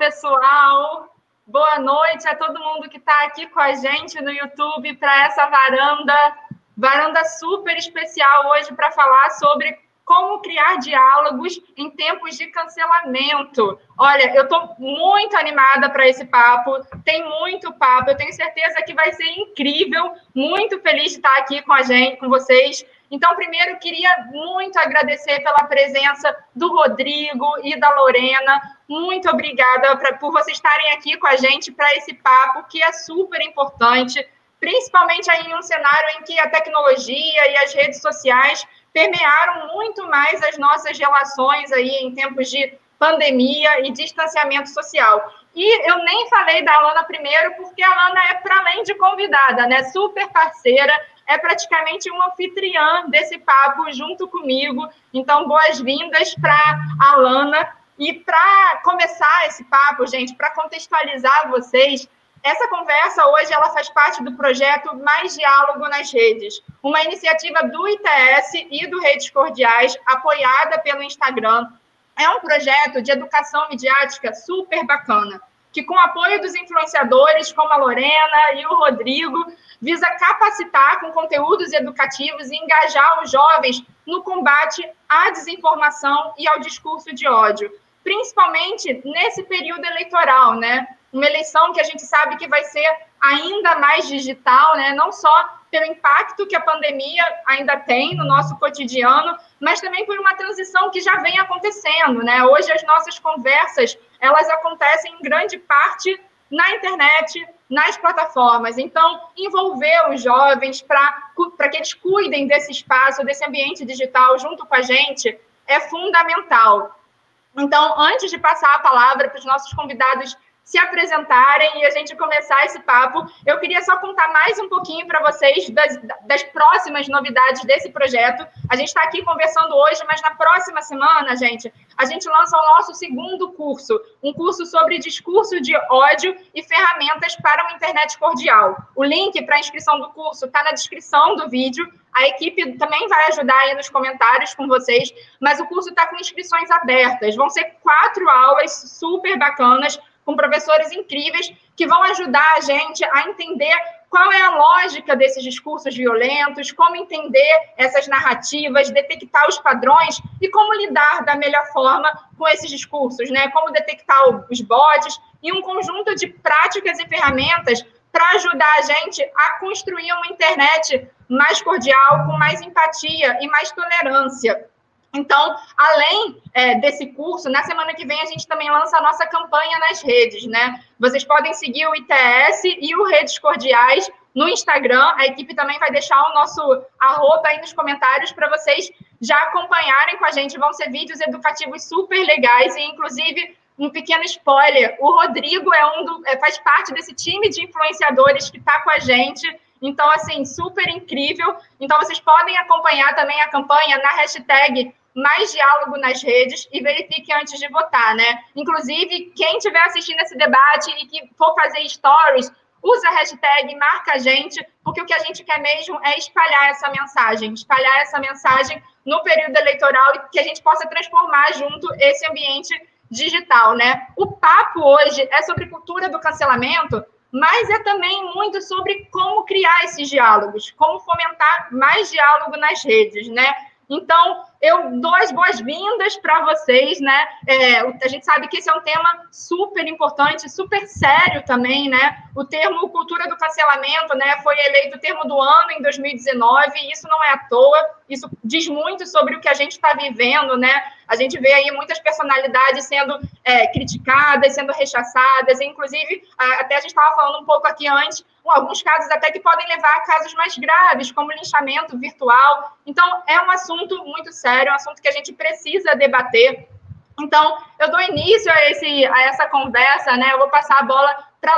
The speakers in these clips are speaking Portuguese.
pessoal! Boa noite a todo mundo que está aqui com a gente no YouTube para essa varanda, varanda super especial hoje para falar sobre como criar diálogos em tempos de cancelamento. Olha, eu estou muito animada para esse papo, tem muito papo, eu tenho certeza que vai ser incrível, muito feliz de estar aqui com a gente, com vocês. Então, primeiro, queria muito agradecer pela presença do Rodrigo e da Lorena. Muito obrigada pra, por vocês estarem aqui com a gente para esse papo, que é super importante, principalmente aí em um cenário em que a tecnologia e as redes sociais permearam muito mais as nossas relações aí em tempos de pandemia e distanciamento social. E eu nem falei da Alana primeiro, porque a Alana é, para além de convidada, né, super parceira, é praticamente uma anfitriã desse papo junto comigo. Então, boas-vindas para a Alana. E para começar esse papo, gente, para contextualizar vocês, essa conversa hoje ela faz parte do projeto Mais Diálogo nas Redes, uma iniciativa do ITS e do Redes Cordiais, apoiada pelo Instagram. É um projeto de educação midiática super bacana, que com apoio dos influenciadores como a Lorena e o Rodrigo, visa capacitar com conteúdos educativos e engajar os jovens no combate à desinformação e ao discurso de ódio, principalmente nesse período eleitoral, né? Uma eleição que a gente sabe que vai ser ainda mais digital, né? Não só pelo impacto que a pandemia ainda tem no nosso cotidiano, mas também por uma transição que já vem acontecendo, né? Hoje as nossas conversas, elas acontecem em grande parte na internet, nas plataformas. Então, envolver os jovens para que eles cuidem desse espaço, desse ambiente digital junto com a gente, é fundamental. Então, antes de passar a palavra para os nossos convidados se apresentarem e a gente começar esse papo. Eu queria só contar mais um pouquinho para vocês das, das, próximas novidades desse projeto. A gente está aqui conversando hoje, mas na próxima semana, gente, a gente lança o nosso segundo curso, um curso sobre discurso de ódio e ferramentas para uma internet cordial. O link para a inscrição do curso está na descrição do vídeo. A equipe também vai ajudar aí nos comentários com vocês, mas o curso está com inscrições abertas. Vão ser quatro aulas super bacanas com professores incríveis que vão ajudar a gente a entender qual é a lógica desses discursos violentos, como entender essas narrativas, detectar os padrões e como lidar da melhor forma com esses discursos, né? Como detectar os bots e um conjunto de práticas e ferramentas para ajudar a gente a construir uma internet mais cordial, com mais empatia e mais tolerância. Então, além é, desse curso, na semana que vem a gente também lança a nossa campanha nas redes, né? Vocês podem seguir o ITS e o Redes Cordiais no Instagram. A equipe também vai deixar o nosso arroba aí nos comentários para vocês já acompanharem com a gente. Vão ser vídeos educativos super legais e, inclusive, um pequeno spoiler: o Rodrigo é um do, é, faz parte desse time de influenciadores que está com a gente. Então, assim, super incrível. Então, vocês podem acompanhar também a campanha na hashtag mais diálogo nas redes e verifique antes de votar, né? Inclusive, quem estiver assistindo esse debate e que for fazer stories, usa a hashtag, marca a gente, porque o que a gente quer mesmo é espalhar essa mensagem, espalhar essa mensagem no período eleitoral e que a gente possa transformar junto esse ambiente digital, né? O papo hoje é sobre cultura do cancelamento, mas é também muito sobre como criar esses diálogos, como fomentar mais diálogo nas redes, né? Então, eu dou as boas-vindas para vocês, né? É, a gente sabe que esse é um tema super importante, super sério também, né? O termo cultura do cancelamento, né, foi eleito termo do ano em 2019, e isso não é à toa, isso diz muito sobre o que a gente está vivendo, né? A gente vê aí muitas personalidades sendo é, criticadas, sendo rechaçadas, inclusive, até a gente estava falando um pouco aqui antes, alguns casos até que podem levar a casos mais graves, como linchamento virtual. Então, é um assunto muito sério sério, é um assunto que a gente precisa debater. Então, eu dou início a, esse, a essa conversa, né? Eu vou passar a bola para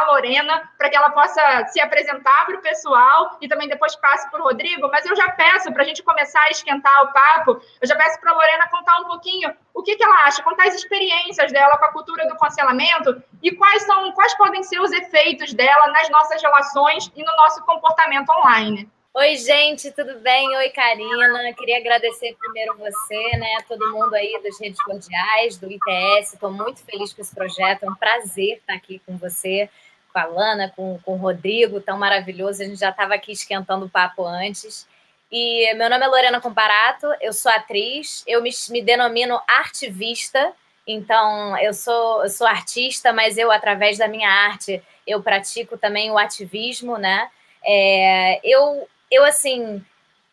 a Lorena, para que ela possa se apresentar para o pessoal e também depois passe para o Rodrigo. Mas eu já peço, para a gente começar a esquentar o papo, eu já peço para a Lorena contar um pouquinho o que, que ela acha, contar as experiências dela com a cultura do cancelamento e quais são, quais podem ser os efeitos dela nas nossas relações e no nosso comportamento online. Oi, gente, tudo bem? Oi, Karina. Queria agradecer primeiro você, né? Todo mundo aí das redes cordiais, do ITS. Estou muito feliz com esse projeto. É um prazer estar aqui com você, com a Lana, com, com o Rodrigo, tão maravilhoso. A gente já estava aqui esquentando o papo antes. E meu nome é Lorena Comparato, eu sou atriz, eu me, me denomino artivista. Então, eu sou, eu sou artista, mas eu, através da minha arte, eu pratico também o ativismo, né? É, eu eu assim,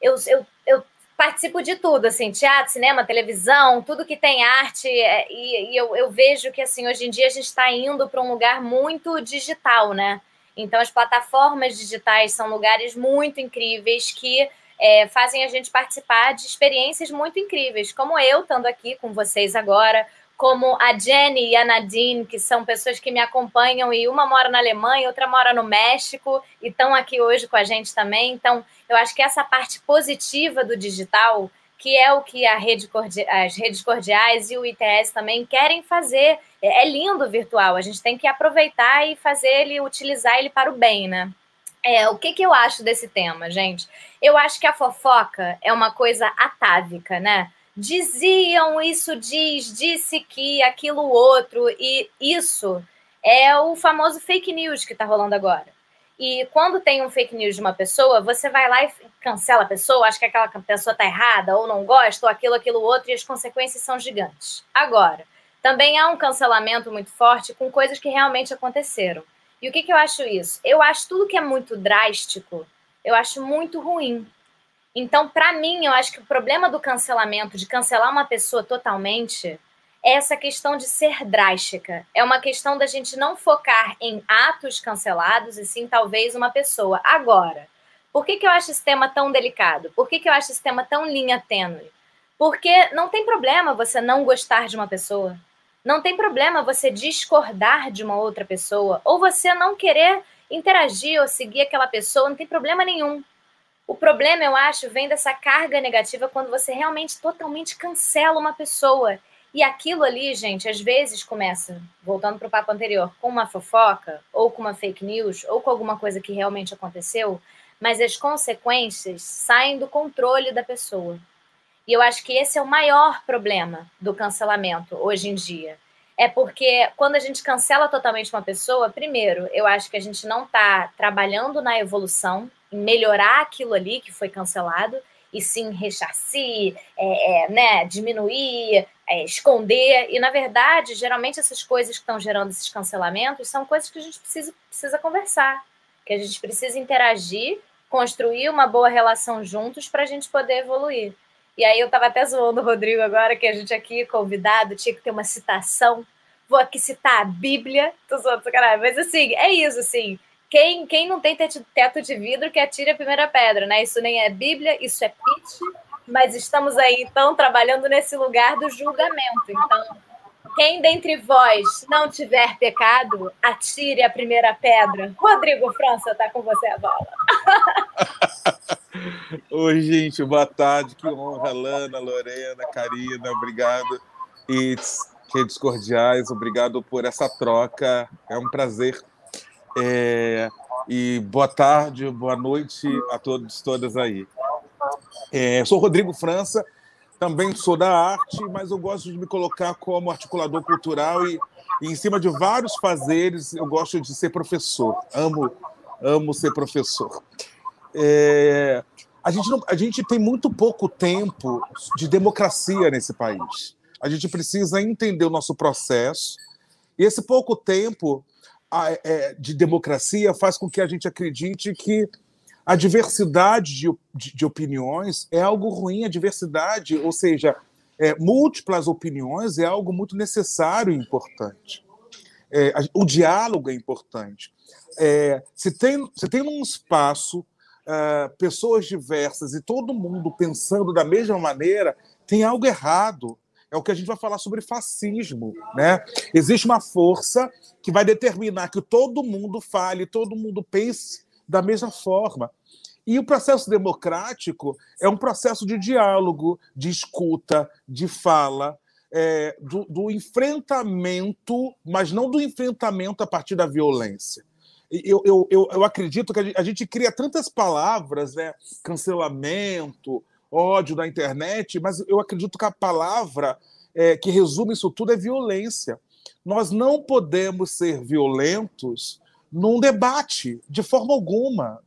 eu, eu, eu participo de tudo, assim, teatro, cinema, televisão, tudo que tem arte, é, e, e eu, eu vejo que, assim, hoje em dia a gente está indo para um lugar muito digital, né? Então, as plataformas digitais são lugares muito incríveis que é, fazem a gente participar de experiências muito incríveis, como eu estando aqui com vocês agora, como a Jenny e a Nadine, que são pessoas que me acompanham, e uma mora na Alemanha, outra mora no México, e estão aqui hoje com a gente também. Então, eu acho que essa parte positiva do digital, que é o que rede as redes cordiais e o ITS também querem fazer, é, é lindo o virtual, a gente tem que aproveitar e fazer ele, utilizar ele para o bem, né? É, o que, que eu acho desse tema, gente? Eu acho que a fofoca é uma coisa atávica, né? Diziam, isso diz, disse que, aquilo outro, e isso é o famoso fake news que está rolando agora. E quando tem um fake news de uma pessoa, você vai lá e cancela a pessoa, acha que aquela pessoa está errada, ou não gosta, ou aquilo, aquilo outro, e as consequências são gigantes. Agora, também há um cancelamento muito forte com coisas que realmente aconteceram. E o que, que eu acho isso? Eu acho tudo que é muito drástico, eu acho muito ruim. Então, para mim, eu acho que o problema do cancelamento, de cancelar uma pessoa totalmente, é essa questão de ser drástica. É uma questão da gente não focar em atos cancelados e sim, talvez, uma pessoa. Agora, por que, que eu acho esse tema tão delicado? Por que, que eu acho esse tema tão linha tênue? Porque não tem problema você não gostar de uma pessoa. Não tem problema você discordar de uma outra pessoa. Ou você não querer interagir ou seguir aquela pessoa. Não tem problema nenhum. O problema, eu acho, vem dessa carga negativa quando você realmente totalmente cancela uma pessoa. E aquilo ali, gente, às vezes começa, voltando para o papo anterior, com uma fofoca, ou com uma fake news, ou com alguma coisa que realmente aconteceu, mas as consequências saem do controle da pessoa. E eu acho que esse é o maior problema do cancelamento hoje em dia. É porque quando a gente cancela totalmente uma pessoa, primeiro, eu acho que a gente não está trabalhando na evolução melhorar aquilo ali que foi cancelado, e sim rechassi, é, é, né, diminuir, é, esconder. E, na verdade, geralmente essas coisas que estão gerando esses cancelamentos são coisas que a gente precisa, precisa conversar, que a gente precisa interagir, construir uma boa relação juntos para a gente poder evoluir. E aí eu estava até zoando o Rodrigo agora, que a gente aqui, convidado, tinha que ter uma citação. Vou aqui citar a Bíblia, tô zoando, caralho. Mas assim, é isso, assim quem, quem não tem teto de vidro que atire a primeira pedra, né? Isso nem é Bíblia, isso é pitch, mas estamos aí, então, trabalhando nesse lugar do julgamento. Então, quem dentre vós não tiver pecado, atire a primeira pedra. Rodrigo França, está com você a bola. Oi, gente, boa tarde. Que honra, Lana, Lorena, Karina, obrigado. E redes cordiais, obrigado por essa troca. É um prazer é, e boa tarde, boa noite a todos todas aí. É, sou Rodrigo França, também sou da arte, mas eu gosto de me colocar como articulador cultural e, e em cima de vários fazeres eu gosto de ser professor. Amo, amo ser professor. É, a, gente não, a gente tem muito pouco tempo de democracia nesse país. A gente precisa entender o nosso processo. E esse pouco tempo é, de democracia faz com que a gente acredite que a diversidade de, de, de opiniões é algo ruim, a diversidade, ou seja, é, múltiplas opiniões é algo muito necessário e importante. É, o diálogo é importante. É, se, tem, se tem num espaço é, pessoas diversas e todo mundo pensando da mesma maneira, tem algo errado é o que a gente vai falar sobre fascismo. Né? Existe uma força que vai determinar que todo mundo fale, todo mundo pense da mesma forma. E o processo democrático é um processo de diálogo, de escuta, de fala, é, do, do, enfrentamento, mas não do enfrentamento a partir da violência. Eu, eu, eu, eu acredito que a gente, cria tantas palavras, né? Cancelamento, ódio na internet, mas eu acredito que a palavra é, que resume isso tudo é violência. Nós não podemos ser violentos num debate, de forma alguma.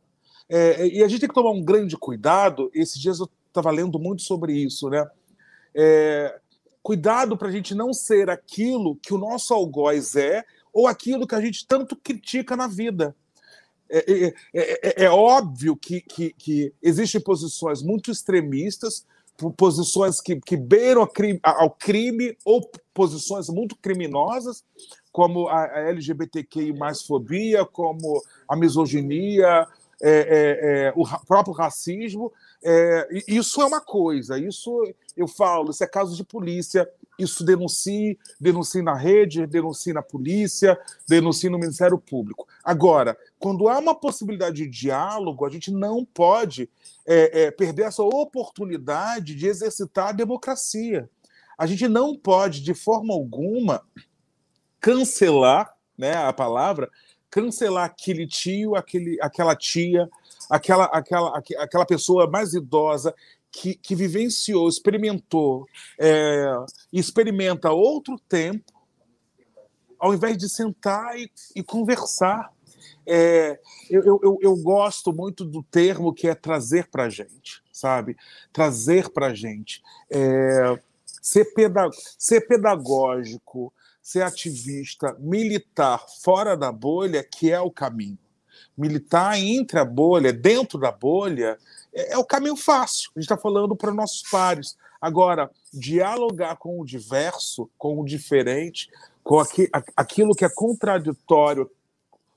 É, e a gente tem que tomar um grande cuidado. Esses dias eu estava lendo muito sobre isso, né? É, cuidado para a gente não ser aquilo que o nosso algoz é ou aquilo que a gente tanto critica na vida. É, é, é, é óbvio que, que, que, existem posições muito extremistas, posições que, que beiram ao crime ou posições muito criminosas, como a, a LGBTQI fobia, como a misoginia, é, é, é, o próprio racismo. É, isso é uma coisa, isso eu falo, isso é caso de polícia, isso denuncie, denuncie na rede, denuncie na polícia, denuncie no Ministério Público. Agora, quando há uma possibilidade de diálogo, a gente não pode é, é, perder essa oportunidade de exercitar a democracia. A gente não pode, de forma alguma, cancelar né, a palavra, cancelar aquele tio, aquele, aquela tia, aquela, aquela, aquela pessoa mais idosa que, que vivenciou, experimentou, é, experimenta outro tempo, ao invés de sentar e, e conversar. É, eu, eu, eu, gosto muito do termo que é trazer para a gente, sabe? Trazer para a gente. É, ser, ser pedagógico, ser ativista, militar fora da bolha, que é o caminho. Militar entre a bolha, dentro da bolha, é, é o caminho fácil. A gente está falando para nossos pares. Agora, dialogar com o diverso, com o diferente, com aqui, aquilo que é contraditório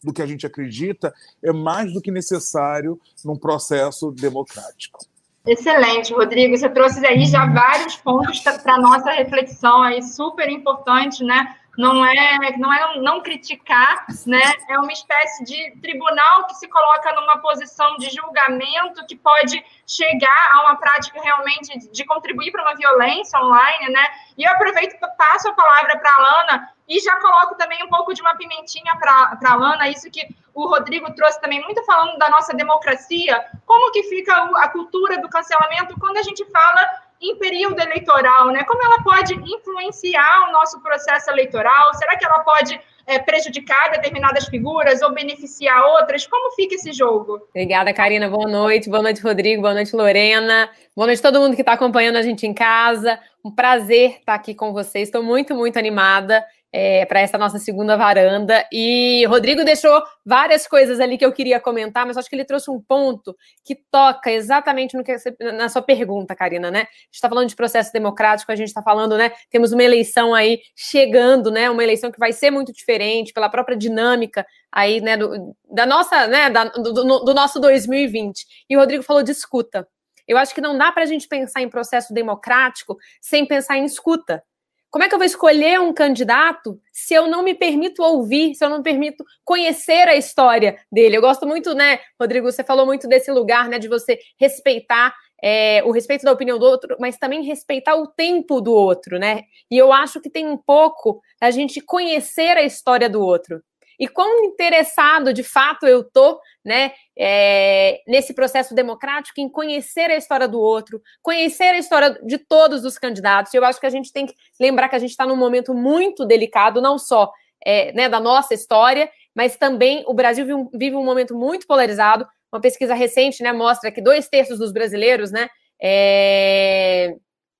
do que a gente acredita, é mais do que necessário num processo democrático. Excelente, Rodrigo. Você trouxe aí já vários pontos para a nossa reflexão aí, super importante, né? Não é, não é não criticar, né? É uma espécie de tribunal que se coloca numa posição de julgamento que pode chegar a uma prática realmente de contribuir para uma violência online, né? E eu aproveito passo a palavra para a Alana e já coloco também um pouco de uma pimentinha para a Lana, isso que o Rodrigo trouxe também, muito falando da nossa democracia, como que fica a cultura do cancelamento quando a gente fala em período eleitoral, né? Como ela pode influenciar o nosso processo eleitoral? Será que ela pode é, prejudicar determinadas figuras ou beneficiar outras? Como fica esse jogo? Obrigada, Karina. Boa noite. Boa noite, Rodrigo. Boa noite, Lorena. Boa noite a todo mundo que está acompanhando a gente em casa. Um prazer estar aqui com vocês. Estou muito, muito animada é, para essa nossa segunda varanda. E Rodrigo deixou várias coisas ali que eu queria comentar, mas acho que ele trouxe um ponto que toca exatamente no que na sua pergunta, Karina, né? A gente está falando de processo democrático, a gente está falando, né? Temos uma eleição aí chegando, né? Uma eleição que vai ser muito diferente pela própria dinâmica aí, né? Do, da nossa, né? Da, do, do, do nosso 2020. E o Rodrigo falou de escuta. Eu acho que não dá para a gente pensar em processo democrático sem pensar em escuta. Como é que eu vou escolher um candidato se eu não me permito ouvir, se eu não me permito conhecer a história dele? Eu gosto muito, né, Rodrigo? Você falou muito desse lugar, né, de você respeitar é, o respeito da opinião do outro, mas também respeitar o tempo do outro, né? E eu acho que tem um pouco a gente conhecer a história do outro e quão interessado de fato eu tô, né, é, nesse processo democrático em conhecer a história do outro, conhecer a história de todos os candidatos. Eu acho que a gente tem que lembrar que a gente está num momento muito delicado, não só é, né, da nossa história, mas também o Brasil vive um, vive um, momento muito polarizado. Uma pesquisa recente, né, mostra que dois terços dos brasileiros, né, é,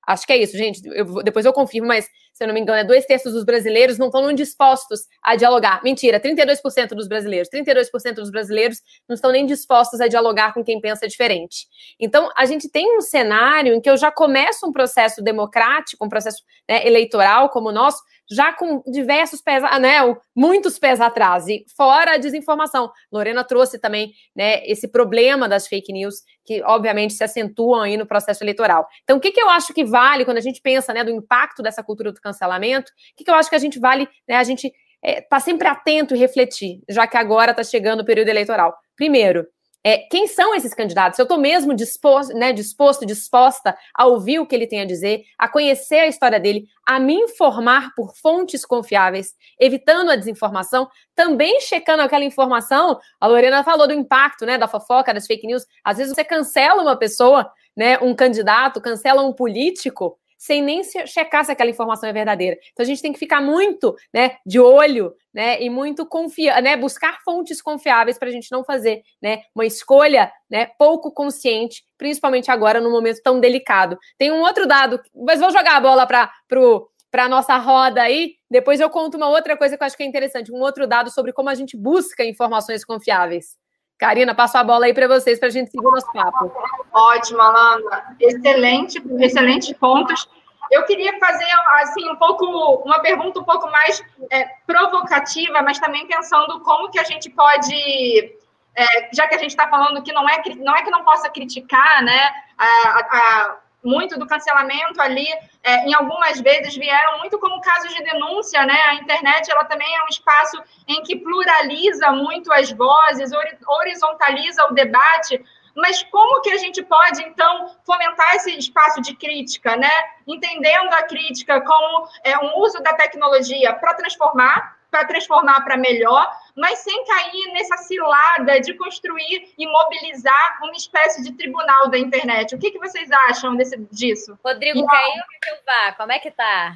Acho que é isso, gente. Eu, depois eu confirmo, mas se eu não me engano, é dois terços dos brasileiros não estão dispostos a dialogar. Mentira, 32% dos brasileiros. 32% dos brasileiros não estão nem dispostos a dialogar com quem pensa diferente. Então, a gente tem um cenário em que eu já começo um processo democrático, um processo né, eleitoral como o nosso, já com diversos pés, né, muitos pés atrás, e fora a desinformação. Lorena trouxe também né, esse problema das fake news, que obviamente se acentuam aí no processo eleitoral. Então, o que, que eu acho que vale quando a gente pensa né, do impacto dessa cultura do cancelamento? O que, que eu acho que a gente vale, né, a gente é, tá sempre atento e refletir, já que agora está chegando o período eleitoral. Primeiro, é, quem são esses candidatos? Eu estou mesmo disposto, né, disposto, disposta a ouvir o que ele tem a dizer, a conhecer a história dele, a me informar por fontes confiáveis, evitando a desinformação, também checando aquela informação. A Lorena falou do impacto, né, da fofoca, das fake news. Às vezes você cancela uma pessoa, né, um candidato, cancela um político, sem nem checar se aquela informação é verdadeira. Então a gente tem que ficar muito, né, de olho, né, e muito confiar, né, buscar fontes confiáveis para a gente não fazer, né, uma escolha, né, pouco consciente, principalmente agora num momento tão delicado. Tem um outro dado, mas vou jogar a bola para pro para a nossa roda aí. Depois eu conto uma outra coisa que eu acho que é interessante, um outro dado sobre como a gente busca informações confiáveis. Karina, passo a bola aí para vocês para a gente seguir nosso papo. Ótimo, Alana. Excelente, excelentes pontos. Eu queria fazer assim um pouco uma pergunta um pouco mais é, provocativa, mas também pensando como que a gente pode, é, já que a gente está falando que não é não é que não possa criticar, né? A, a, muito do cancelamento ali, é, em algumas vezes vieram muito como casos de denúncia, né? A internet ela também é um espaço em que pluraliza muito as vozes, horizontaliza o debate, mas como que a gente pode, então, fomentar esse espaço de crítica, né? Entendendo a crítica como é, um uso da tecnologia para transformar, para transformar para melhor, mas sem cair nessa cilada de construir e mobilizar uma espécie de tribunal da internet. O que, que vocês acham desse, disso? Rodrigo, caiu que eu vá? Como é que tá?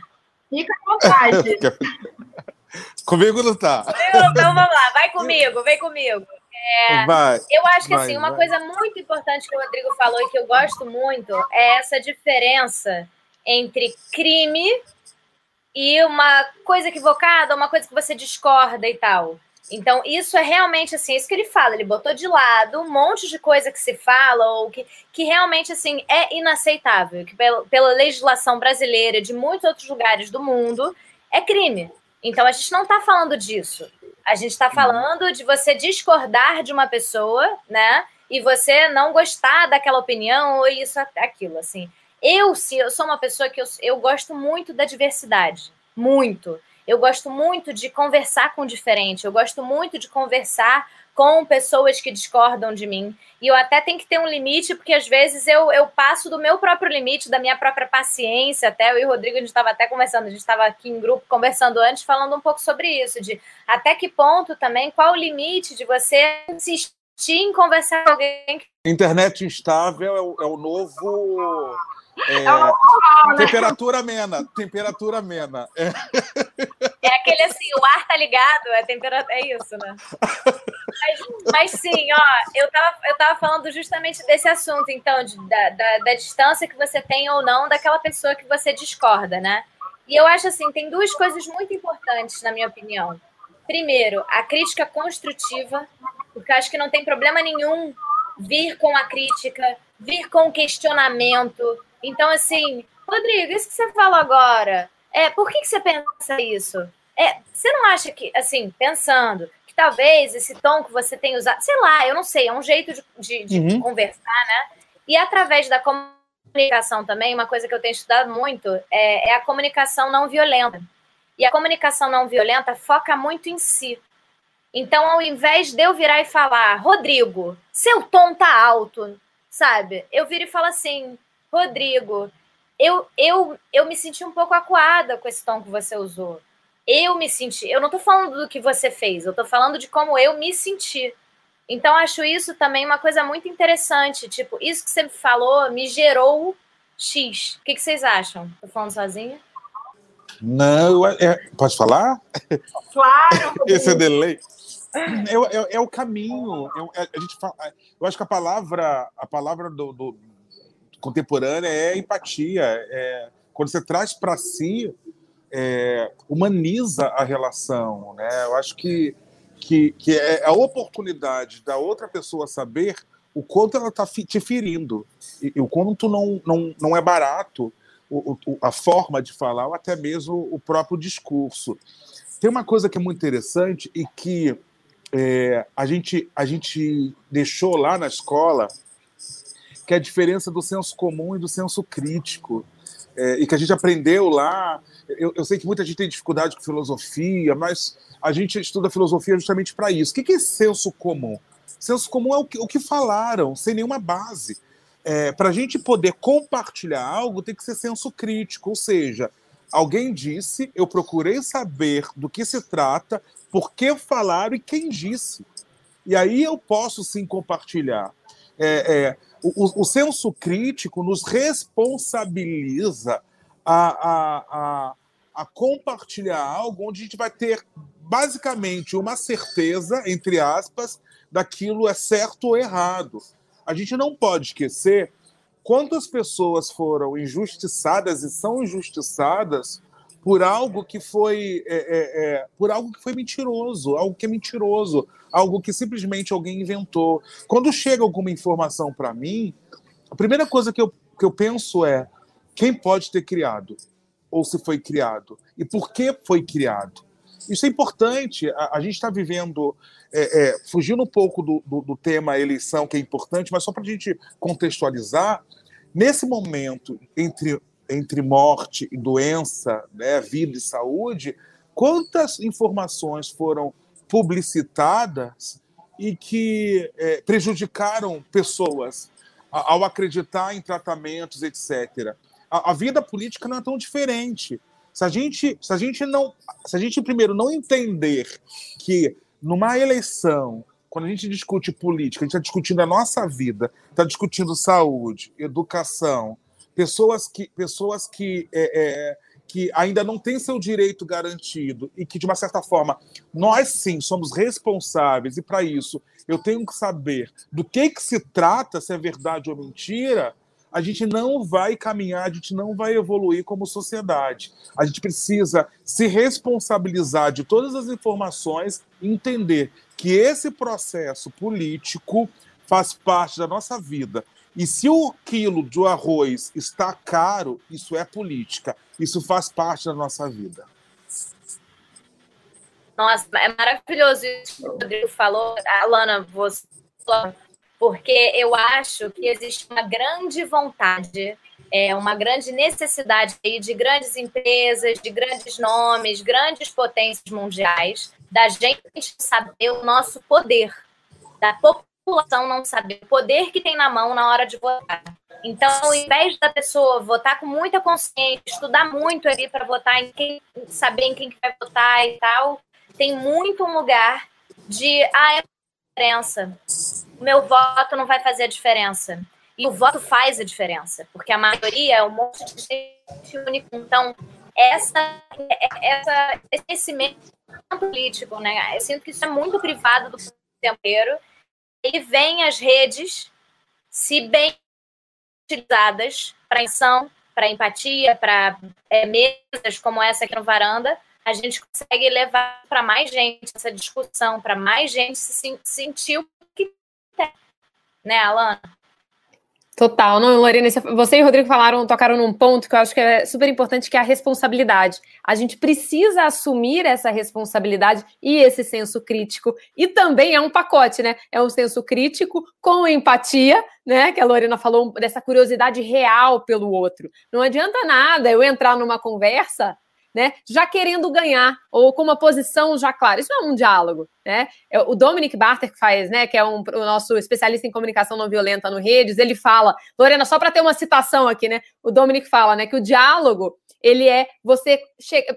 Fica à vontade. comigo não tá. Então vamos lá, vai comigo, vem comigo. É, vai, eu acho que vai, assim, uma vai. coisa muito importante que o Rodrigo falou e que eu gosto muito é essa diferença entre crime e uma coisa equivocada, uma coisa que você discorda e tal. Então, isso é realmente assim, isso que ele fala, ele botou de lado um monte de coisa que se fala, ou que, que realmente assim é inaceitável, que pela, pela legislação brasileira de muitos outros lugares do mundo é crime. Então a gente não está falando disso. A gente está falando de você discordar de uma pessoa, né? E você não gostar daquela opinião ou isso, aquilo, assim. Eu, sim, eu sou uma pessoa que eu, eu gosto muito da diversidade. Muito. Eu gosto muito de conversar com diferente, eu gosto muito de conversar com pessoas que discordam de mim. E eu até tenho que ter um limite, porque às vezes eu, eu passo do meu próprio limite, da minha própria paciência. Até eu e o Rodrigo, a gente estava até conversando, a gente estava aqui em grupo conversando antes, falando um pouco sobre isso, de até que ponto também, qual o limite de você insistir em conversar com alguém. Internet instável é o, é o novo é, é né? Temperatura amena, temperatura amena. É. é. aquele assim, o ar tá ligado, é temperatura, é isso, né? Mas, mas, sim, ó, eu tava, eu tava falando justamente desse assunto, então, de, da, da, da distância que você tem ou não daquela pessoa que você discorda, né? E eu acho assim, tem duas coisas muito importantes, na minha opinião. Primeiro, a crítica construtiva, porque eu acho que não tem problema nenhum vir com a crítica, vir com o questionamento, então, assim, Rodrigo, isso que você falou agora, é, por que, que você pensa isso? É, você não acha que, assim, pensando, que talvez esse tom que você tem usado, sei lá, eu não sei, é um jeito de, de, de uhum. conversar, né? E através da comunicação também, uma coisa que eu tenho estudado muito é, é a comunicação não violenta. E a comunicação não violenta foca muito em si. Então, ao invés de eu virar e falar, Rodrigo, seu tom tá alto, sabe? Eu viro e falo assim, Rodrigo, eu, eu, eu me senti um pouco acuada com esse tom que você usou. Eu me senti. Eu não estou falando do que você fez, eu estou falando de como eu me senti. Então, acho isso também uma coisa muito interessante. Tipo, isso que você me falou me gerou X. O que, que vocês acham? Estou falando sozinha? Não, é, é, pode falar? Claro! Esse é delay. É, é, é o caminho. É, a gente fala, eu acho que a palavra, a palavra do, do contemporânea é empatia. É, quando você traz para si, é, humaniza a relação. Né? Eu acho que, que, que é a oportunidade da outra pessoa saber o quanto ela está te ferindo e, e, o quanto não, não, não é barato o, o, a forma de falar ou até mesmo o próprio discurso. Tem uma coisa que é muito interessante e que é, a, gente, a gente deixou lá na escola que é a diferença do senso comum e do senso crítico. É, e que a gente aprendeu lá. Eu, eu, sei que muita gente tem dificuldade com filosofia, mas a gente estuda filosofia justamente para isso. O que é senso comum? Senso comum é o que, o que falaram, sem nenhuma base. É, Para a gente poder compartilhar algo, tem que ser senso crítico, ou seja, alguém disse, eu procurei saber do que se trata, por que falaram e quem disse. E aí eu posso sim compartilhar. É, é, o, o, senso crítico nos responsabiliza a, a, a, a compartilhar algo onde a gente vai ter basicamente uma certeza, entre aspas, daquilo é certo ou errado. A gente não pode esquecer quantas pessoas foram injustiçadas e são injustiçadas por algo que foi é, é, é, por algo que foi mentiroso, algo que é mentiroso, algo que simplesmente alguém inventou. Quando chega alguma informação para mim, a primeira coisa que eu, que eu penso é quem pode ter criado ou se foi criado e por que foi criado. Isso é importante. A, a gente está vivendo, é, é, fugindo um pouco do, do, do, tema eleição, que é importante, mas só para a gente contextualizar, nesse momento entre, entre morte e doença, né, vida e saúde, quantas informações foram publicitadas e que é, prejudicaram pessoas ao acreditar em tratamentos, etc. A, a vida política não é tão diferente. Se a gente, se a gente não, se a gente primeiro não entender que numa eleição, quando a gente discute política, a gente está discutindo a nossa vida, está discutindo saúde, educação, pessoas que, pessoas que, é, é, que ainda não têm seu direito garantido e que, de uma certa forma, nós sim somos responsáveis, e para isso eu tenho que saber do que, que se trata, se é verdade ou mentira, a gente não vai caminhar, a gente não vai evoluir como sociedade. A gente precisa se responsabilizar de todas as informações entender que esse processo político faz parte da nossa vida. E se o quilo de arroz está caro, isso é política. Isso faz parte da nossa vida. Nossa, é maravilhoso isso que o Rodrigo falou. Alana, você porque eu acho que existe uma grande vontade, é, uma grande necessidade aí de grandes empresas, de grandes nomes, grandes potências mundiais, da gente saber o nosso poder, da população não saber o poder que tem na mão na hora de votar. Então, ao invés da pessoa votar com muita consciência, estudar muito ali para votar em quem, saber em quem vai votar e tal, tem muito lugar de ah, é diferença meu voto não vai fazer a diferença. E o voto faz a diferença, porque a maioria é um monte de gente única. Então, essa, essa, esse conhecimento político, né? Eu sinto que isso é muito privado do tempero. E vem as redes, se bem utilizadas para ação, para empatia, para é, mesas como essa aqui no Varanda, a gente consegue levar para mais gente essa discussão, para mais gente se sentir o né, Alana? Total, não, Lorena, você e o Rodrigo falaram, tocaram num ponto que eu acho que é super importante, que é a responsabilidade. A gente precisa assumir essa responsabilidade e esse senso crítico. E também é um pacote, né? É um senso crítico com empatia, né? Que a Lorena falou dessa curiosidade real pelo outro. Não adianta nada eu entrar numa conversa né, já querendo ganhar ou com uma posição já clara. Isso não é um diálogo, né? É, o Dominic Barter que faz, né, que é um, o nosso especialista em comunicação não violenta no redes, ele fala, Lorena, só para ter uma citação aqui, né? O Dominic fala, né, que o diálogo ele é você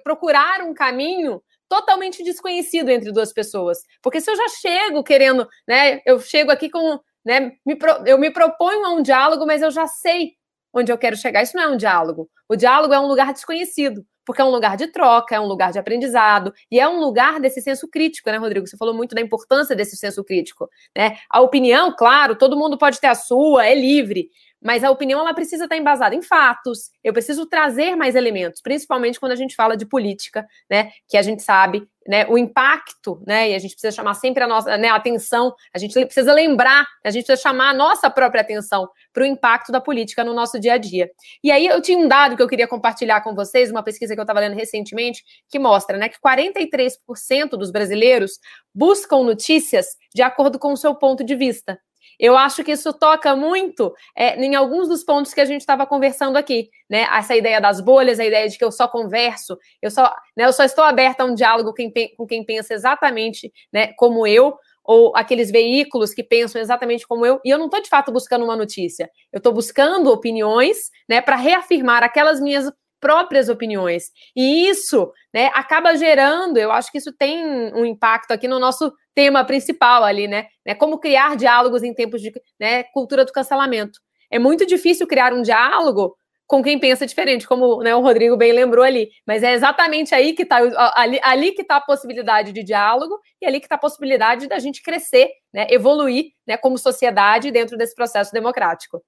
procurar um caminho totalmente desconhecido entre duas pessoas. Porque se eu já chego querendo, né, eu chego aqui com, né, me pro, eu me proponho a um diálogo, mas eu já sei onde eu quero chegar. Isso não é um diálogo. O diálogo é um lugar desconhecido porque é um lugar de troca, é um lugar de aprendizado e é um lugar desse senso crítico, né, Rodrigo? Você falou muito da importância desse senso crítico, né? A opinião, claro, todo mundo pode ter a sua, é livre, mas a opinião ela precisa estar embasada em fatos. Eu preciso trazer mais elementos, principalmente quando a gente fala de política, né? Que a gente sabe, né? O impacto, né? E a gente precisa chamar sempre a nossa né, atenção. A gente precisa lembrar, a gente precisa chamar a nossa própria atenção para o impacto da política no nosso dia a dia. E aí eu tinha um dado que eu queria compartilhar com vocês, uma pesquisa que eu estava lendo recentemente, que mostra, né? Que 43% dos brasileiros buscam notícias de acordo com o seu ponto de vista. Eu acho que isso toca muito é, em alguns dos pontos que a gente estava conversando aqui, né? Essa ideia das bolhas, a ideia de que eu só converso, eu só, né, eu só estou aberta a um diálogo com quem, pensa exatamente né, como eu, ou aqueles veículos que pensam exatamente como eu, e eu não estou de fato buscando uma notícia, eu estou buscando opiniões, né, para reafirmar aquelas minhas próprias opiniões. E isso, né, acaba gerando, eu acho que isso tem um impacto aqui no nosso tema principal ali, né, né como criar diálogos em tempos de né, cultura do cancelamento. É muito difícil criar um diálogo com quem pensa diferente, como né, o Rodrigo bem lembrou ali. Mas é exatamente aí que está ali, ali que está a possibilidade de diálogo e ali que está a possibilidade da gente crescer, né, evoluir né, como sociedade dentro desse processo democrático.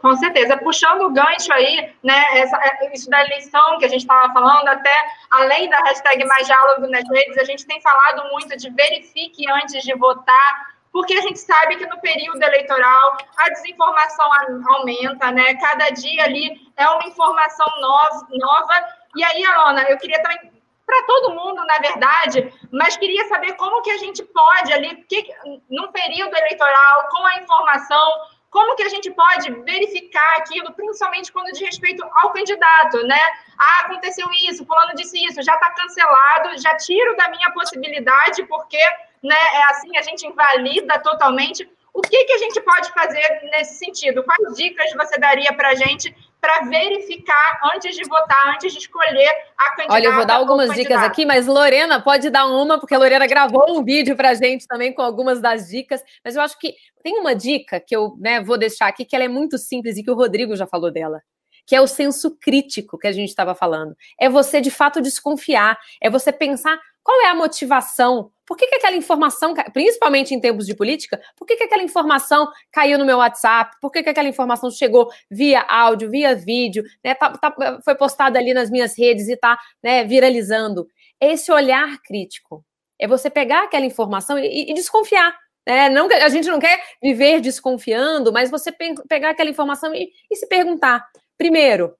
Com certeza. Puxando o gancho aí, né, essa, é, isso da eleição que a gente estava falando, até além da hashtag Mais Diálogo nas redes, a gente tem falado muito de verifique antes de votar, porque a gente sabe que no período eleitoral a desinformação aumenta, né? Cada dia ali é uma informação nova. E aí, Alona, eu queria também para todo mundo, na verdade, mas queria saber como que a gente pode ali, que, num período eleitoral, com a informação, como que a gente pode verificar aquilo, principalmente quando diz respeito ao candidato, né? Ah, aconteceu isso, fulano disse isso, já está cancelado, já tiro da minha possibilidade, porque né, é assim, a gente invalida totalmente. O que, que a gente pode fazer nesse sentido? Quais dicas você daria para a gente para verificar antes de votar, antes de escolher a candidata? Olha, eu vou dar algumas dicas aqui, mas Lorena pode dar uma, porque a Lorena gravou um vídeo para a gente também com algumas das dicas. Mas eu acho que tem uma dica que eu né, vou deixar aqui, que ela é muito simples e que o Rodrigo já falou dela que é o senso crítico que a gente estava falando. É você, de fato, desconfiar, é você pensar qual é a motivação por que, que aquela informação, principalmente em tempos de política, por que, que aquela informação caiu no meu WhatsApp? Por que, que aquela informação chegou via áudio, via vídeo, né? Tá, tá, foi postada ali nas minhas redes e está né, viralizando? Esse olhar crítico. É você pegar aquela informação e, e desconfiar. Né? Não, a gente não quer viver desconfiando, mas você pe pegar aquela informação e, e se perguntar. Primeiro,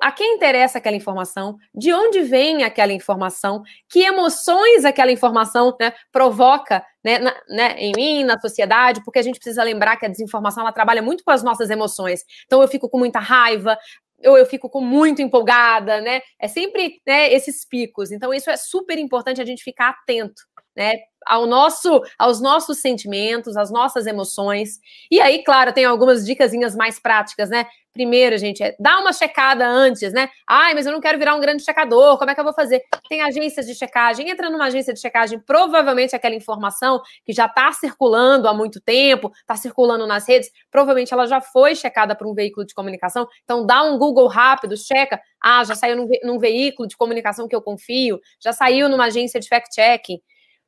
a quem interessa aquela informação, de onde vem aquela informação, que emoções aquela informação né, provoca né, na, né, em mim, na sociedade, porque a gente precisa lembrar que a desinformação ela trabalha muito com as nossas emoções. Então eu fico com muita raiva, ou eu fico com muito empolgada, né? É sempre né, esses picos. Então isso é super importante a gente ficar atento, né? ao nosso, aos nossos sentimentos, às nossas emoções. E aí, claro, tem algumas dicasinhas mais práticas, né? Primeiro, gente, é dar uma checada antes, né? Ai, mas eu não quero virar um grande checador, como é que eu vou fazer? Tem agências de checagem, entra numa agência de checagem, provavelmente aquela informação que já está circulando há muito tempo, está circulando nas redes, provavelmente ela já foi checada por um veículo de comunicação. Então, dá um Google rápido, checa. Ah, já saiu num, ve num veículo de comunicação que eu confio, já saiu numa agência de fact-checking.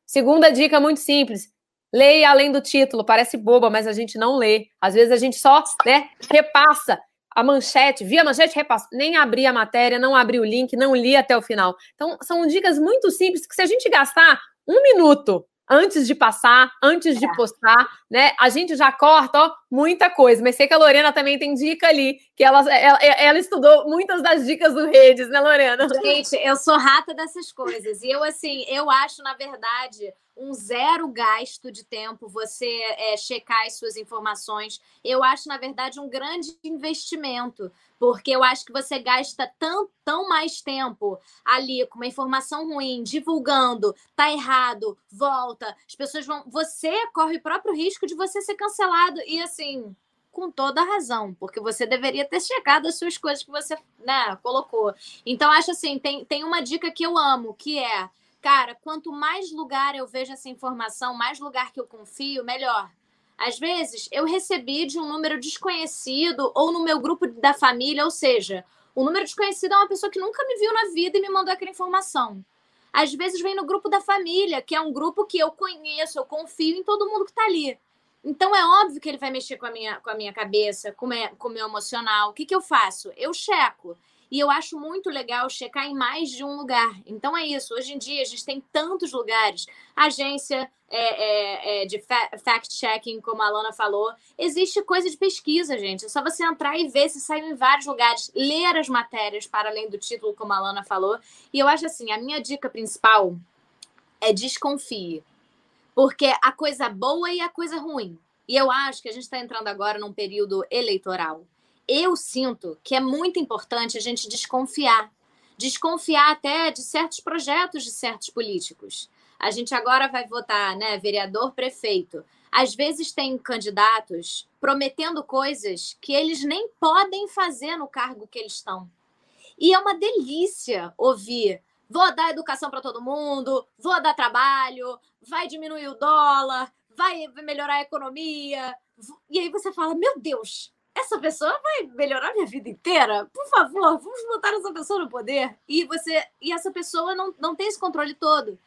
Segunda dica muito simples. Leia além do título. Parece boba, mas a gente não lê. Às vezes a gente só né, repassa a manchete, via a manchete, repassa. Nem abri a matéria, não abri o link, não li até o final. Então, são dicas muito simples que se a gente gastar um minuto antes de passar, antes de é. postar, né? A gente já corta ó, muita coisa. Mas sei que a Lorena também tem dica ali, que ela, ela, ela estudou muitas das dicas do Redes, né, Lorena? Gente, eu sou rata dessas coisas. E eu, assim, eu acho, na verdade, um zero gasto de tempo você é, checar as suas informações. Eu acho, na verdade, um grande investimento, porque eu acho que você gasta tão, tão mais tempo ali com uma informação ruim, divulgando, tá errado, volta, as pessoas vão. Você corre o próprio risco de você ser cancelado. E assim, com toda a razão, porque você deveria ter checado as suas coisas que você né, colocou. Então, acho assim, tem, tem uma dica que eu amo, que é Cara, quanto mais lugar eu vejo essa informação, mais lugar que eu confio, melhor. Às vezes, eu recebi de um número desconhecido ou no meu grupo da família, ou seja, o número desconhecido é uma pessoa que nunca me viu na vida e me mandou aquela informação. Às vezes vem no grupo da família, que é um grupo que eu conheço, eu confio em todo mundo que está ali. Então é óbvio que ele vai mexer com a minha, com a minha cabeça, com, com o meu emocional. O que, que eu faço? Eu checo. E eu acho muito legal checar em mais de um lugar. Então é isso. Hoje em dia a gente tem tantos lugares. Agência é, é, é de fact-checking, como a Alana falou. Existe coisa de pesquisa, gente. É só você entrar e ver se saiu em vários lugares. Ler as matérias para além do título, como a Alana falou. E eu acho assim, a minha dica principal é desconfie. Porque a coisa boa e a coisa ruim. E eu acho que a gente está entrando agora num período eleitoral eu sinto que é muito importante a gente desconfiar. Desconfiar até de certos projetos de certos políticos. A gente agora vai votar, né, vereador, prefeito. Às vezes tem candidatos prometendo coisas que eles nem podem fazer no cargo que eles estão. E é uma delícia ouvir vou dar educação para todo mundo, vou dar trabalho, vai diminuir o dólar, vai melhorar a economia. E aí você fala: Meu Deus, essa pessoa vai melhorar minha vida inteira? Por favor, vamos botar essa pessoa no poder. E você e essa pessoa não, não tem esse controle todo.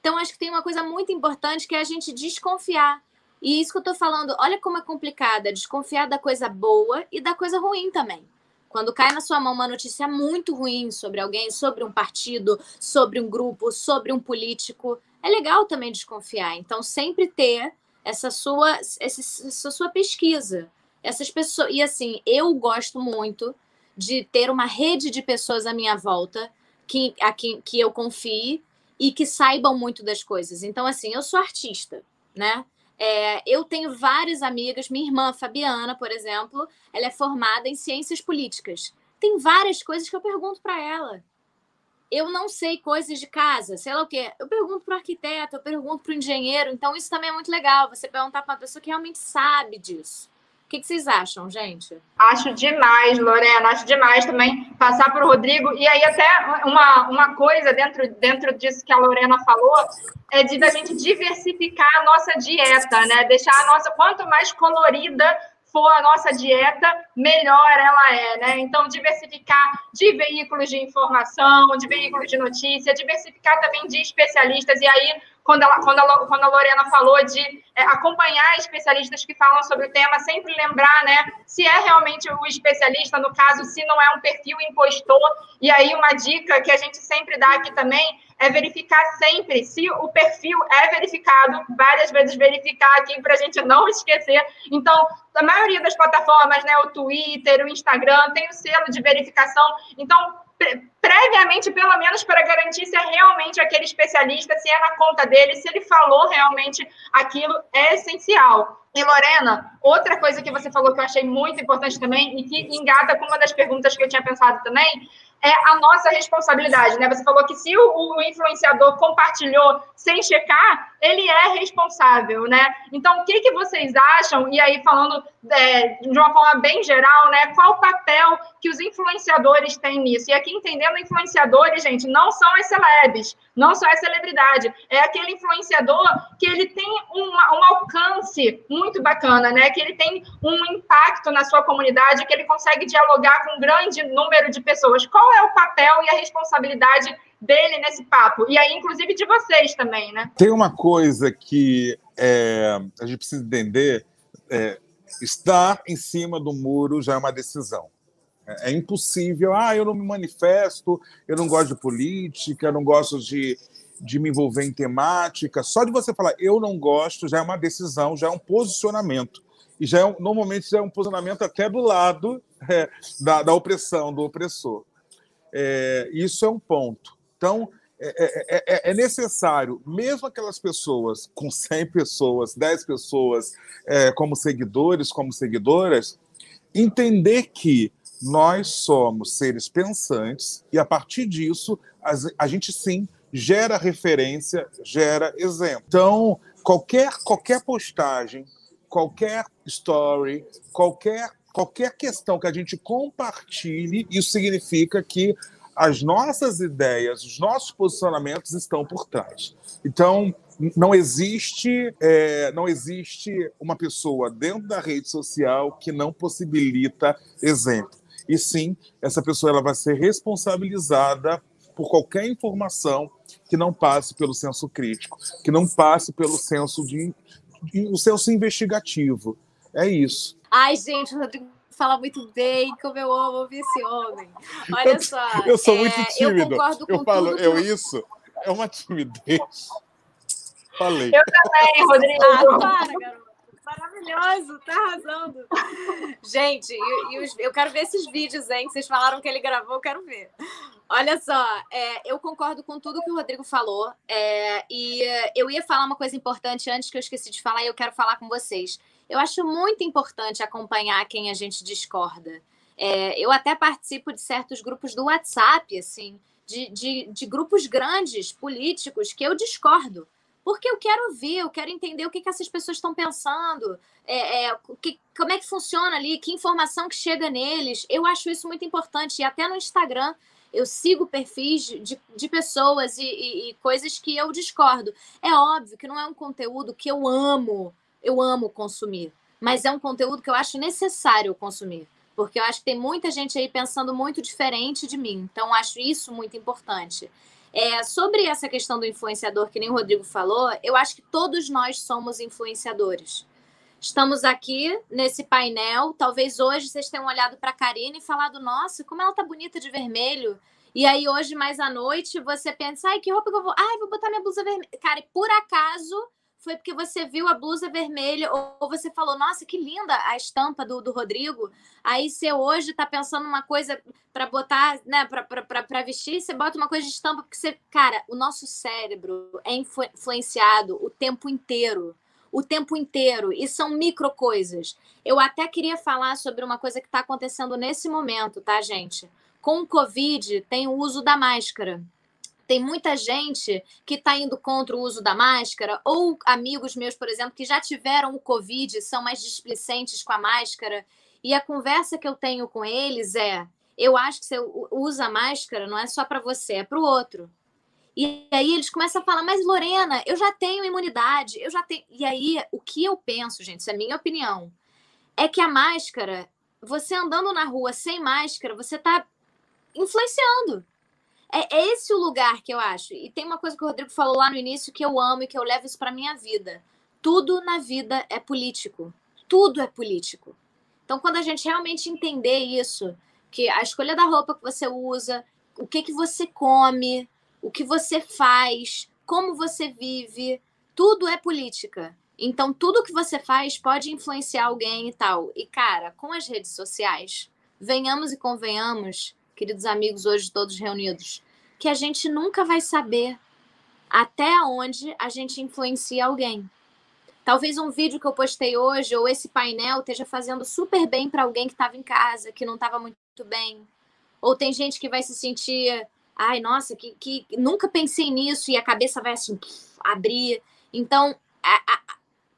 Então, acho que tem uma coisa muito importante que é a gente desconfiar. E isso que eu estou falando, olha como é complicada, desconfiar da coisa boa e da coisa ruim também. Quando cai na sua mão uma notícia muito ruim sobre alguém, sobre um partido, sobre um grupo, sobre um político, é legal também desconfiar. Então, sempre ter essa sua, essa sua pesquisa. Essas pessoas. E assim, eu gosto muito de ter uma rede de pessoas à minha volta que, a que, que eu confie e que saibam muito das coisas. Então, assim, eu sou artista, né? É, eu tenho várias amigas, minha irmã Fabiana, por exemplo, ela é formada em ciências políticas. Tem várias coisas que eu pergunto para ela. Eu não sei coisas de casa, sei lá o quê. Eu pergunto para o arquiteto, eu pergunto para o engenheiro. Então, isso também é muito legal, você perguntar para uma pessoa que realmente sabe disso que, que vocês acham, gente? Acho demais, Lorena, acho demais também passar para o Rodrigo. E aí, até uma, uma coisa dentro, dentro disso que a Lorena falou, é de a gente diversificar a nossa dieta, né? Deixar a nossa, quanto mais colorida for a nossa dieta, melhor ela é, né? Então, diversificar de veículos de informação, de veículos de notícia, diversificar também de especialistas. E aí, quando, ela, quando, a, quando a Lorena falou de é, acompanhar especialistas que falam sobre o tema, sempre lembrar, né, se é realmente o especialista, no caso, se não é um perfil impostor. E aí, uma dica que a gente sempre dá aqui também é verificar sempre se o perfil é verificado, várias vezes verificar aqui para a gente não esquecer. Então, a maioria das plataformas, né, o Twitter, o Instagram, tem o selo de verificação. Então, previamente, pelo menos para garantir se é realmente aquele especialista, se é na conta dele, se ele falou realmente aquilo, é essencial. E Lorena, outra coisa que você falou que eu achei muito importante também e que engata com uma das perguntas que eu tinha pensado também, é a nossa responsabilidade, né? Você falou que se o, o, influenciador compartilhou sem checar, ele é responsável, né? Então, o que, que vocês acham? E aí, falando é, de uma forma bem geral, né? Qual o papel que os influenciadores têm nisso? E aqui, entendendo influenciadores, gente, não são as celebres, não só é celebridade, é aquele influenciador que ele tem uma, um alcance muito bacana, né? Que ele tem um impacto na sua comunidade, que ele consegue dialogar com um grande número de pessoas. Qual é o papel e a responsabilidade dele nesse papo? E aí, inclusive, de vocês também, né? Tem uma coisa que é, a gente precisa entender: é, estar em cima do muro já é uma decisão. É, é impossível. Ah, eu não me manifesto, eu não gosto de política, eu não gosto de, de me envolver em temática. Só de você falar eu não gosto já é uma decisão, já é um posicionamento. E já é, normalmente já é um posicionamento até do lado é, da, da opressão, do opressor. É, isso é um ponto. Então, é, é, é, é, necessário, mesmo aquelas pessoas com 100 pessoas, 10 pessoas é, como seguidores, como seguidoras, entender que nós somos seres pensantes e, a partir disso, a, a gente sim gera referência, gera exemplo. Então, qualquer, qualquer postagem, qualquer story, qualquer, qualquer questão que a gente compartilhe, isso significa que as nossas ideias, os nossos posicionamentos estão por trás. Então, não existe, é, não existe uma pessoa dentro da rede social que não possibilita exemplo e sim essa pessoa ela vai ser responsabilizada por qualquer informação que não passe pelo senso crítico, que não passe pelo senso de, de o senso investigativo. É isso. Ai, gente, Rodrigo fala muito bem, como eu amo ouvir esse homem. Olha eu, só. Eu sou é, muito tímido. Eu, eu falo, eu que... isso é uma timidez. Falei. Eu também, Rodrigo. Ah, para, garoto. Maravilhoso, tá arrasando. Gente, e, e os, eu quero ver esses vídeos, hein? Que vocês falaram que ele gravou, eu quero ver. Olha só, é, eu concordo com tudo que o Rodrigo falou. É, e eu ia falar uma coisa importante antes que eu esqueci de falar e eu quero falar com vocês. Eu acho muito importante acompanhar quem a gente discorda. É, eu até participo de certos grupos do WhatsApp, assim, de, de, de grupos grandes políticos que eu discordo porque eu quero ver, eu quero entender o que, que essas pessoas estão pensando, é, é, que, como é que funciona ali, que informação que chega neles. Eu acho isso muito importante. E até no Instagram eu sigo perfis de, de pessoas e, e, e coisas que eu discordo. É óbvio que não é um conteúdo que eu amo, eu amo consumir, mas é um conteúdo que eu acho necessário consumir. Porque eu acho que tem muita gente aí pensando muito diferente de mim. Então, acho isso muito importante. É, sobre essa questão do influenciador, que nem o Rodrigo falou, eu acho que todos nós somos influenciadores. Estamos aqui nesse painel. Talvez hoje vocês tenham olhado para a Karine e falado: nossa, como ela tá bonita de vermelho. E aí, hoje, mais à noite, você pensa: ai, que roupa que eu vou. Ai, vou botar minha blusa vermelha. Cara, por acaso foi porque você viu a blusa vermelha ou você falou, nossa, que linda a estampa do, do Rodrigo. Aí você hoje tá pensando uma coisa para botar, né, para vestir, você bota uma coisa de estampa, porque você, cara, o nosso cérebro é influenciado o tempo inteiro o tempo inteiro e são micro coisas. Eu até queria falar sobre uma coisa que está acontecendo nesse momento, tá, gente? Com o Covid, tem o uso da máscara. Tem muita gente que está indo contra o uso da máscara, ou amigos meus, por exemplo, que já tiveram o Covid, são mais displicentes com a máscara. E a conversa que eu tenho com eles é: eu acho que você usa máscara não é só para você, é para o outro. E aí eles começam a falar, mas Lorena, eu já tenho imunidade, eu já tenho. E aí, o que eu penso, gente, isso é minha opinião, é que a máscara, você andando na rua sem máscara, você tá influenciando. É, é esse o lugar que eu acho. E tem uma coisa que o Rodrigo falou lá no início que eu amo e que eu levo isso para minha vida. Tudo na vida é político. Tudo é político. Então, quando a gente realmente entender isso, que a escolha da roupa que você usa, o que que você come, o que você faz, como você vive, tudo é política. Então, tudo que você faz pode influenciar alguém e tal. E, cara, com as redes sociais, venhamos e convenhamos, queridos amigos, hoje todos reunidos, que a gente nunca vai saber até onde a gente influencia alguém. Talvez um vídeo que eu postei hoje ou esse painel esteja fazendo super bem para alguém que estava em casa, que não estava muito bem. Ou tem gente que vai se sentir ai, nossa, que, que nunca pensei nisso, e a cabeça vai assim, abrir. Então, a, a,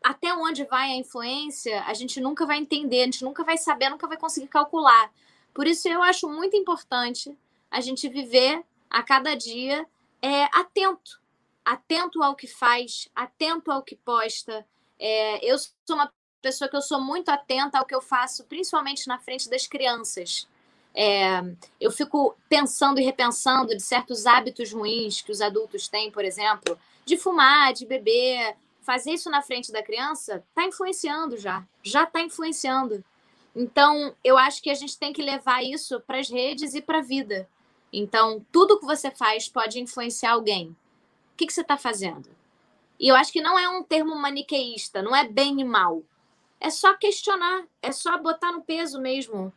até onde vai a influência, a gente nunca vai entender, a gente nunca vai saber, nunca vai conseguir calcular. Por isso, eu acho muito importante a gente viver a cada dia é, atento, atento ao que faz, atento ao que posta. É, eu sou uma pessoa que eu sou muito atenta ao que eu faço, principalmente na frente das crianças. É, eu fico pensando e repensando de certos hábitos ruins que os adultos têm, por exemplo, de fumar, de beber. Fazer isso na frente da criança está influenciando já, já está influenciando. Então, eu acho que a gente tem que levar isso para as redes e para a vida. Então, tudo que você faz pode influenciar alguém. O que, que você está fazendo? E eu acho que não é um termo maniqueísta, não é bem e mal. É só questionar, é só botar no peso mesmo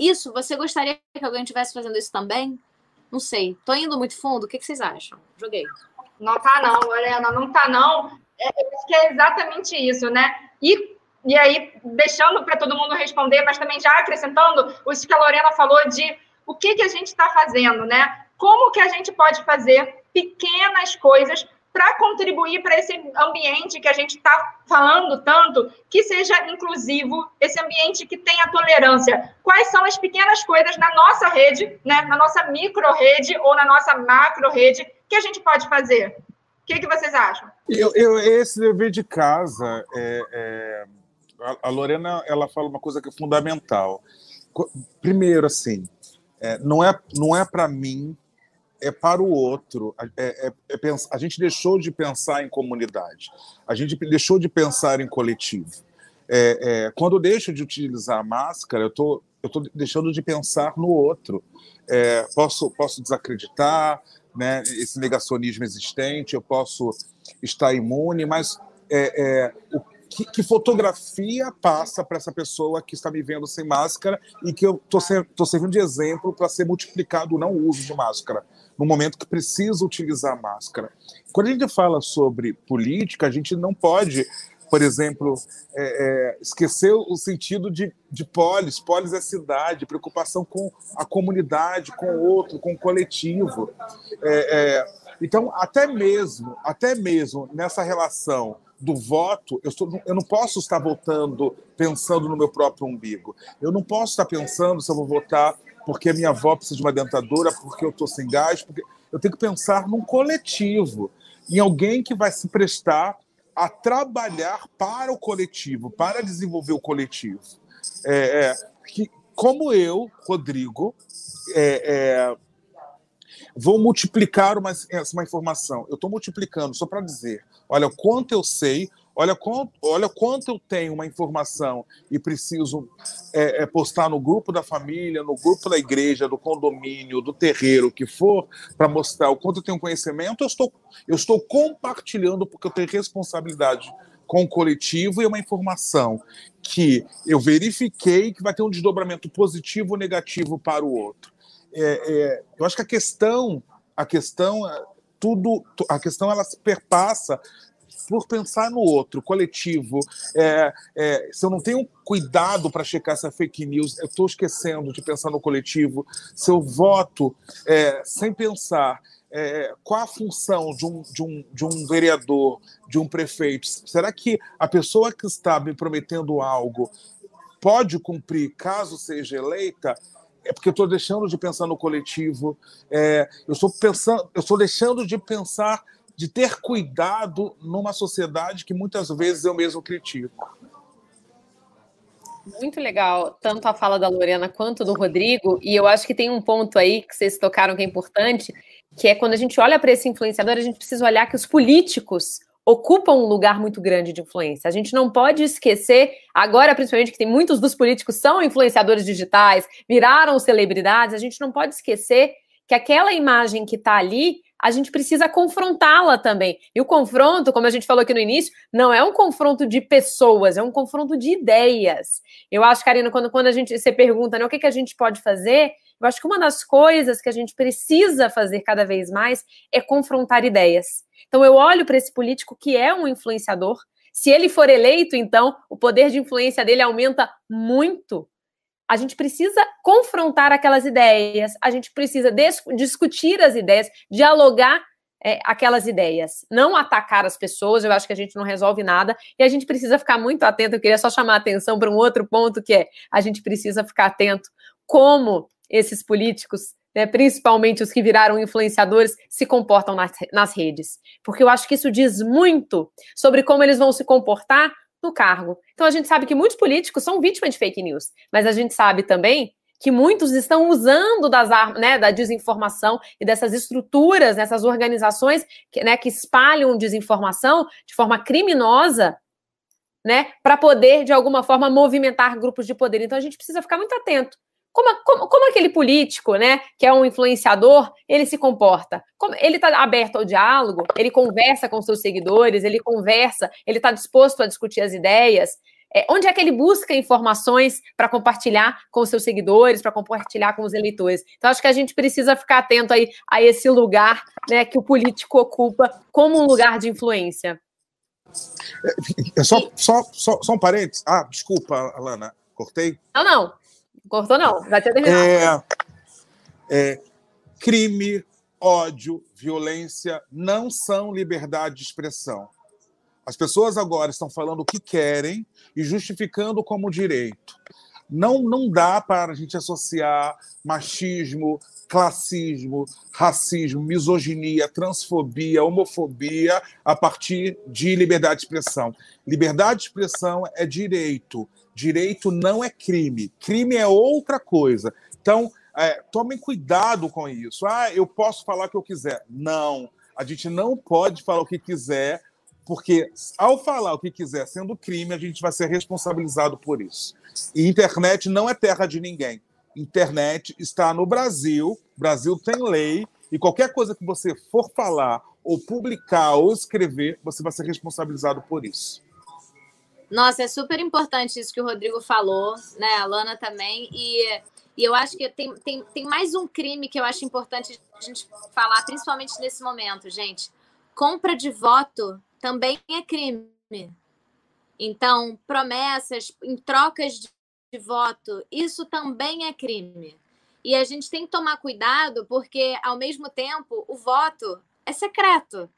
isso, você gostaria que alguém estivesse fazendo isso também? Não sei. Tô indo muito fundo. O que, vocês acham? Joguei. Não tá não, Lorena, não tá não. É, que é exatamente isso, né? E, e aí, deixando para todo mundo responder, mas também já acrescentando o que a Lorena falou de o que, que a gente está fazendo, né? Como que a gente pode fazer pequenas coisas para contribuir para esse ambiente que a gente está falando tanto, que seja inclusivo, esse ambiente que tenha tolerância. Quais são as pequenas coisas na nossa rede, né, na nossa micro-rede ou na nossa macro-rede, que a gente pode fazer? O que, que vocês acham? Eu, eu, esse dever de casa, é, é, a Lorena ela fala uma coisa que é fundamental. Primeiro, assim, é, não é, não é para mim é para o outro. É, é, é a gente deixou de pensar em comunidade, a gente deixou de pensar em coletivo. É, é quando eu deixo de utilizar a máscara, eu estou eu tô deixando de pensar no outro. É, posso, posso desacreditar né, esse negacionismo existente, eu posso estar imune, mas é, o que, que, fotografia passa para essa pessoa que está me vendo sem máscara e que eu estou servindo de exemplo para ser multiplicado o não uso de máscara? no momento que precisa utilizar máscara. Quando a gente fala sobre política, a gente não pode por exemplo, é, é, esquecer o sentido de, de polis. Polis é cidade, preocupação com a comunidade, com o outro, com o coletivo. É, é então, até mesmo, até mesmo nessa relação do voto, eu, estou, eu não posso estar votando pensando no meu próprio umbigo. Eu não posso estar pensando se eu vou votar porque a minha avó precisa de uma dentadura, porque eu estou sem gás. Porque... Eu tenho que pensar num coletivo, em alguém que vai se prestar a trabalhar para o coletivo, para desenvolver o coletivo. É, é, que, como eu, Rodrigo, é, é vou multiplicar uma, uma informação. Eu estou multiplicando só para dizer, olha o quanto eu sei, olha quanto, olha quanto eu tenho uma informação e preciso é, é, postar no grupo da família, no grupo da igreja, do condomínio, do terreiro, o que for, para mostrar o quanto eu tenho conhecimento, eu estou, eu estou compartilhando porque eu tenho responsabilidade com o coletivo e uma informação que eu verifiquei que vai ter um desdobramento positivo ou negativo para o outro. É, é, eu acho que a questão, a questão, tudo, a questão ela se perpassa por pensar no outro, coletivo. É, é, se eu não tenho cuidado para checar essa fake news, eu estou esquecendo de pensar no coletivo. Se eu voto é, sem pensar é, qual a função de um, de, um, de um vereador, de um prefeito, será que a pessoa que está me prometendo algo pode cumprir caso seja eleita? É porque eu estou deixando de pensar no coletivo, é, eu estou pensando, eu estou deixando de pensar de ter cuidado numa sociedade que muitas vezes eu mesmo critico. Muito legal, tanto a fala da Lorena quanto do Rodrigo, e eu acho que tem um ponto aí que vocês tocaram que é importante, que é quando a gente olha para esse influenciador, a gente precisa olhar que os políticos ocupam um lugar muito grande de influência. A gente não pode esquecer, agora principalmente que tem muitos dos políticos são influenciadores digitais, viraram celebridades, a gente não pode esquecer que aquela imagem que está ali a gente precisa confrontá-la também. E o confronto, como a gente falou aqui no início, não é um confronto de pessoas, é um confronto de ideias. Eu acho, Karina, quando, quando a gente você pergunta né, o que, que a gente pode fazer, eu acho que uma das coisas que a gente precisa fazer cada vez mais é confrontar ideias. Então, eu olho para esse político que é um influenciador. Se ele for eleito, então, o poder de influência dele aumenta muito a gente precisa confrontar aquelas ideias, a gente precisa discutir as ideias, dialogar é, aquelas ideias, não atacar as pessoas, eu acho que a gente não resolve nada, e a gente precisa ficar muito atento. Eu queria só chamar a atenção para um outro ponto que é a gente precisa ficar atento como esses políticos, né, principalmente os que viraram influenciadores, se comportam nas, nas redes. Porque eu acho que isso diz muito sobre como eles vão se comportar no cargo. Então a gente sabe que muitos políticos são vítimas de fake news, mas a gente sabe também que muitos estão usando das armas, né, da desinformação e dessas estruturas, dessas organizações que, né, que espalham desinformação de forma criminosa, né, para poder de alguma forma movimentar grupos de poder. Então a gente precisa ficar muito atento como, como, como, aquele político, né, que é um influenciador, ele se comporta? Como, ele está aberto ao diálogo, ele conversa com seus seguidores, ele conversa, ele está disposto a discutir as ideias. É, onde é que ele busca informações para compartilhar com seus seguidores, para compartilhar com os eleitores? Então, acho que a gente precisa ficar atento aí a esse lugar né, que o político ocupa como um lugar de influência. É, só, só, só, só um parênteses. Ah, desculpa, Alana, cortei? Não, não. Cortou, não. Já tinha terminado. É, é, crime, ódio, violência não são liberdade de expressão. As pessoas agora estão falando o que querem e justificando como direito. Não, não dá para a gente associar machismo, classismo, racismo, misoginia, transfobia, homofobia a partir de liberdade de expressão. Liberdade de expressão é direito. Direito não é crime. Crime é outra coisa. Então, é, tomem cuidado com isso. Ah, eu posso falar o que eu quiser. Não. A gente não pode falar o que quiser, porque ao falar o que quiser sendo crime, a gente vai ser responsabilizado por isso. E internet não é terra de ninguém. Internet está no Brasil, Brasil tem lei, e qualquer coisa que você for falar, ou publicar, ou escrever, você vai ser responsabilizado por isso. Nossa, é super importante isso que o Rodrigo falou, né? A Lana também. E, e eu acho que tem, tem, tem mais um crime que eu acho importante a gente falar, principalmente nesse momento, gente. Compra de voto também é crime. Então, promessas em trocas de, voto, isso também é crime. E a gente tem que tomar cuidado, porque, ao mesmo tempo, o voto é secreto.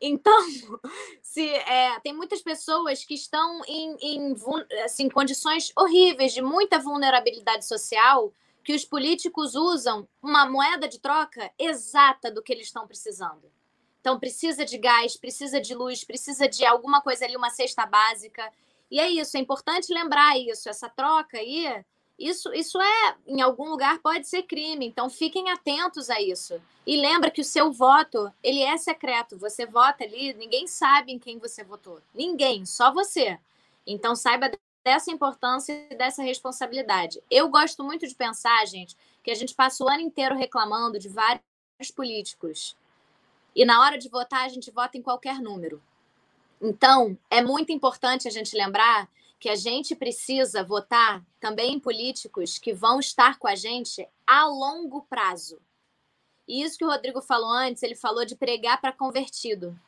Então, se é, tem muitas pessoas que estão em, em assim, condições horríveis de muita vulnerabilidade social que os políticos usam uma moeda de troca exata do que eles estão precisando. Então, precisa de gás, precisa de luz, precisa de alguma coisa ali, uma cesta básica. E é isso, é importante lembrar isso, essa troca aí isso, isso é, em algum lugar, pode ser crime. Então, fiquem atentos a isso. E lembra que o seu voto, ele é secreto. Você vota ali, ninguém sabe em quem você votou. Ninguém, só você. Então, saiba dessa importância e dessa responsabilidade. Eu gosto muito de pensar, gente, que a gente passa o ano inteiro reclamando de vários políticos. E na hora de votar, a gente vota em qualquer número. Então, é muito importante a gente lembrar que a gente precisa votar também em políticos que vão estar com a gente a longo prazo. E isso que o Rodrigo falou antes, ele falou de pregar para convertido.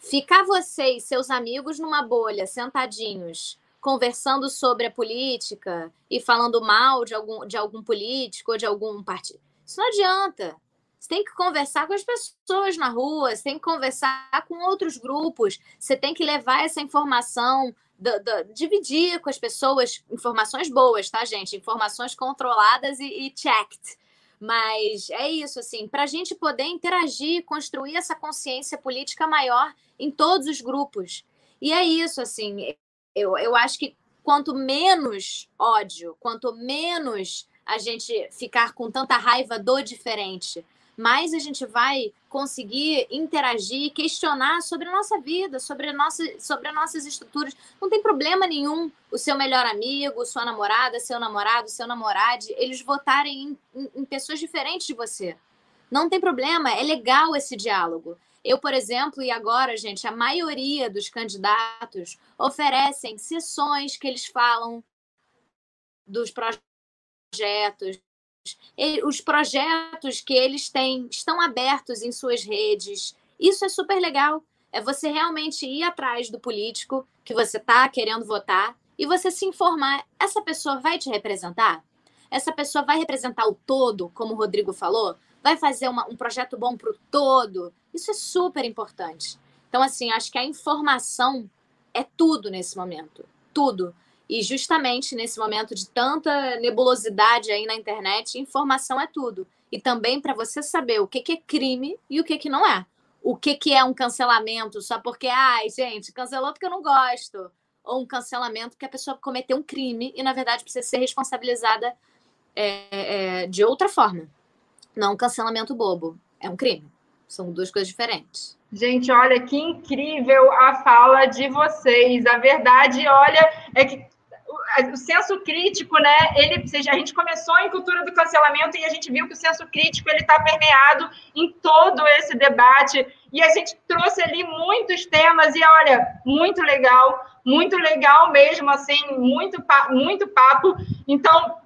Ficar você e seus amigos numa bolha, sentadinhos, conversando sobre a política e falando mal de algum, de algum político ou de algum partido. Isso não adianta. Você tem que conversar com as pessoas na rua, você tem que conversar com outros grupos, você tem que levar essa informação do, do, dividir com as pessoas informações boas, tá, gente? Informações controladas e, e checked. Mas é isso, assim, para a gente poder interagir, construir essa consciência política maior em todos os grupos. E é isso, assim, eu, eu acho que quanto menos ódio, quanto menos a gente ficar com tanta raiva do diferente, mais a gente vai conseguir interagir, questionar sobre a nossa vida, sobre, a nossa, sobre as nossas estruturas. Não tem problema nenhum o seu melhor amigo, sua namorada, seu namorado, seu namorado, eles votarem em, em, em pessoas diferentes de você. Não tem problema, é legal esse diálogo. Eu, por exemplo, e agora, gente, a maioria dos candidatos oferecem sessões que eles falam dos projetos, os projetos que eles têm estão abertos em suas redes. Isso é super legal. É você realmente ir atrás do político que você está querendo votar e você se informar. Essa pessoa vai te representar? Essa pessoa vai representar o todo, como o Rodrigo falou? Vai fazer uma, um projeto bom para o todo? Isso é super importante. Então, assim, acho que a informação é tudo nesse momento. Tudo. E justamente nesse momento de tanta nebulosidade aí na internet, informação é tudo. E também para você saber o que, que é crime e o que, que não é. O que, que é um cancelamento só porque, ai, gente, cancelou porque eu não gosto. Ou um cancelamento porque a pessoa cometeu um crime e, na verdade, precisa ser responsabilizada é, é, de outra forma. Não um cancelamento bobo. É um crime. São duas coisas diferentes. Gente, olha que incrível a fala de vocês. A verdade, olha, é que o senso crítico, né? Ele, a gente começou em cultura do cancelamento e a gente viu que o senso crítico ele está permeado em todo esse debate e a gente trouxe ali muitos temas e olha, muito legal, muito legal mesmo, assim, muito muito papo. Então,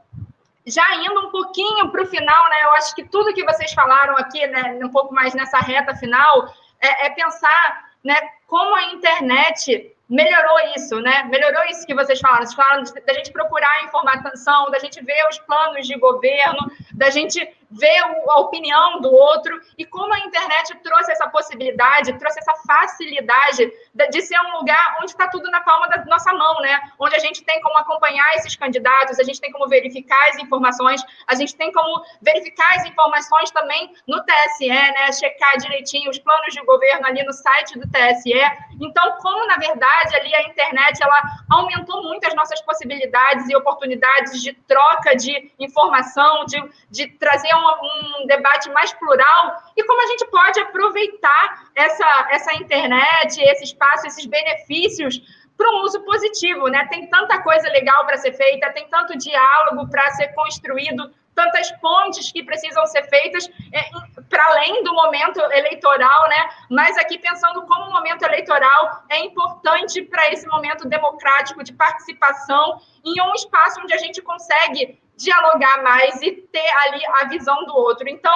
já indo um pouquinho para o final, né? Eu acho que tudo que vocês falaram aqui, né, um pouco mais nessa reta final, é, é pensar, né, como a internet melhorou isso, né? Melhorou isso que vocês falaram. Vocês falaram da gente procurar informação, da gente ver os planos de governo, da gente ver a opinião do outro e como a internet trouxe essa possibilidade, trouxe essa facilidade de ser um lugar onde está tudo na palma da nossa mão, né? Onde a gente tem como acompanhar esses candidatos, a gente tem como verificar as informações, a gente tem como verificar as informações também no TSE, né? Checar direitinho os planos de governo ali no site do TSE. Então, como na verdade ali a internet ela aumentou muito as nossas possibilidades e oportunidades de troca de informação, de, de trazer um, um debate mais plural e como a gente pode aproveitar essa, essa internet, esse espaço, esses benefícios para um uso positivo, né? Tem tanta coisa legal para ser feita, tem tanto diálogo para ser construído, tantas pontes que precisam ser feitas é, para além do momento eleitoral, né? Mas aqui pensando como o momento eleitoral é importante para esse momento democrático de participação em um espaço onde a gente consegue dialogar mais e ter ali a visão do outro. Então,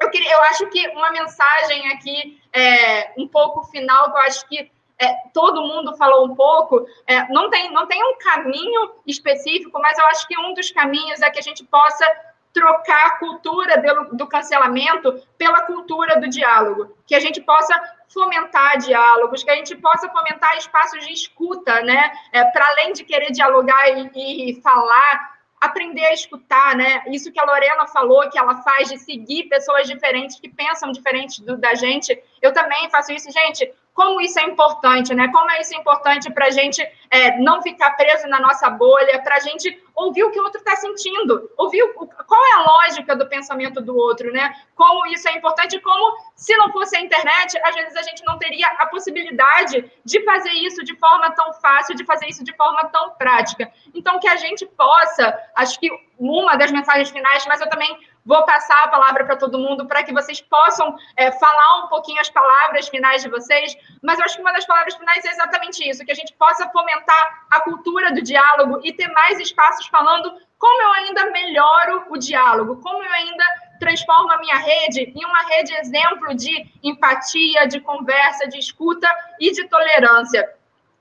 eu, queria, eu acho que uma mensagem aqui, é, um pouco final, que eu acho que é, todo mundo falou um pouco, é, não, tem, não tem um caminho específico, mas eu acho que um dos caminhos é que a gente possa trocar a cultura do, do cancelamento pela cultura do diálogo, que a gente possa fomentar diálogos, que a gente possa fomentar espaços de escuta, né? É, Para além de querer dialogar e, e falar, aprender a escutar, né? Isso que a Lorena falou, que ela faz de seguir pessoas diferentes, que pensam diferente do, da gente. Eu também faço isso, gente como isso é importante, né? Como é isso importante para a gente é, não ficar preso na nossa bolha, para a gente ouvir o que o outro está sentindo, ouvir o, qual é a lógica do pensamento do outro, né? Como isso é importante, como se não fosse a internet, às vezes a gente não teria a possibilidade de fazer isso de forma tão fácil, de fazer isso de forma tão prática. Então, que a gente possa, acho que uma das mensagens finais, mas eu também Vou passar a palavra para todo mundo para que vocês possam é, falar um pouquinho as palavras finais de vocês. Mas eu acho que uma das palavras finais é exatamente isso: que a gente possa fomentar a cultura do diálogo e ter mais espaços falando como eu ainda melhoro o diálogo, como eu ainda transformo a minha rede em uma rede exemplo de empatia, de conversa, de escuta e de tolerância.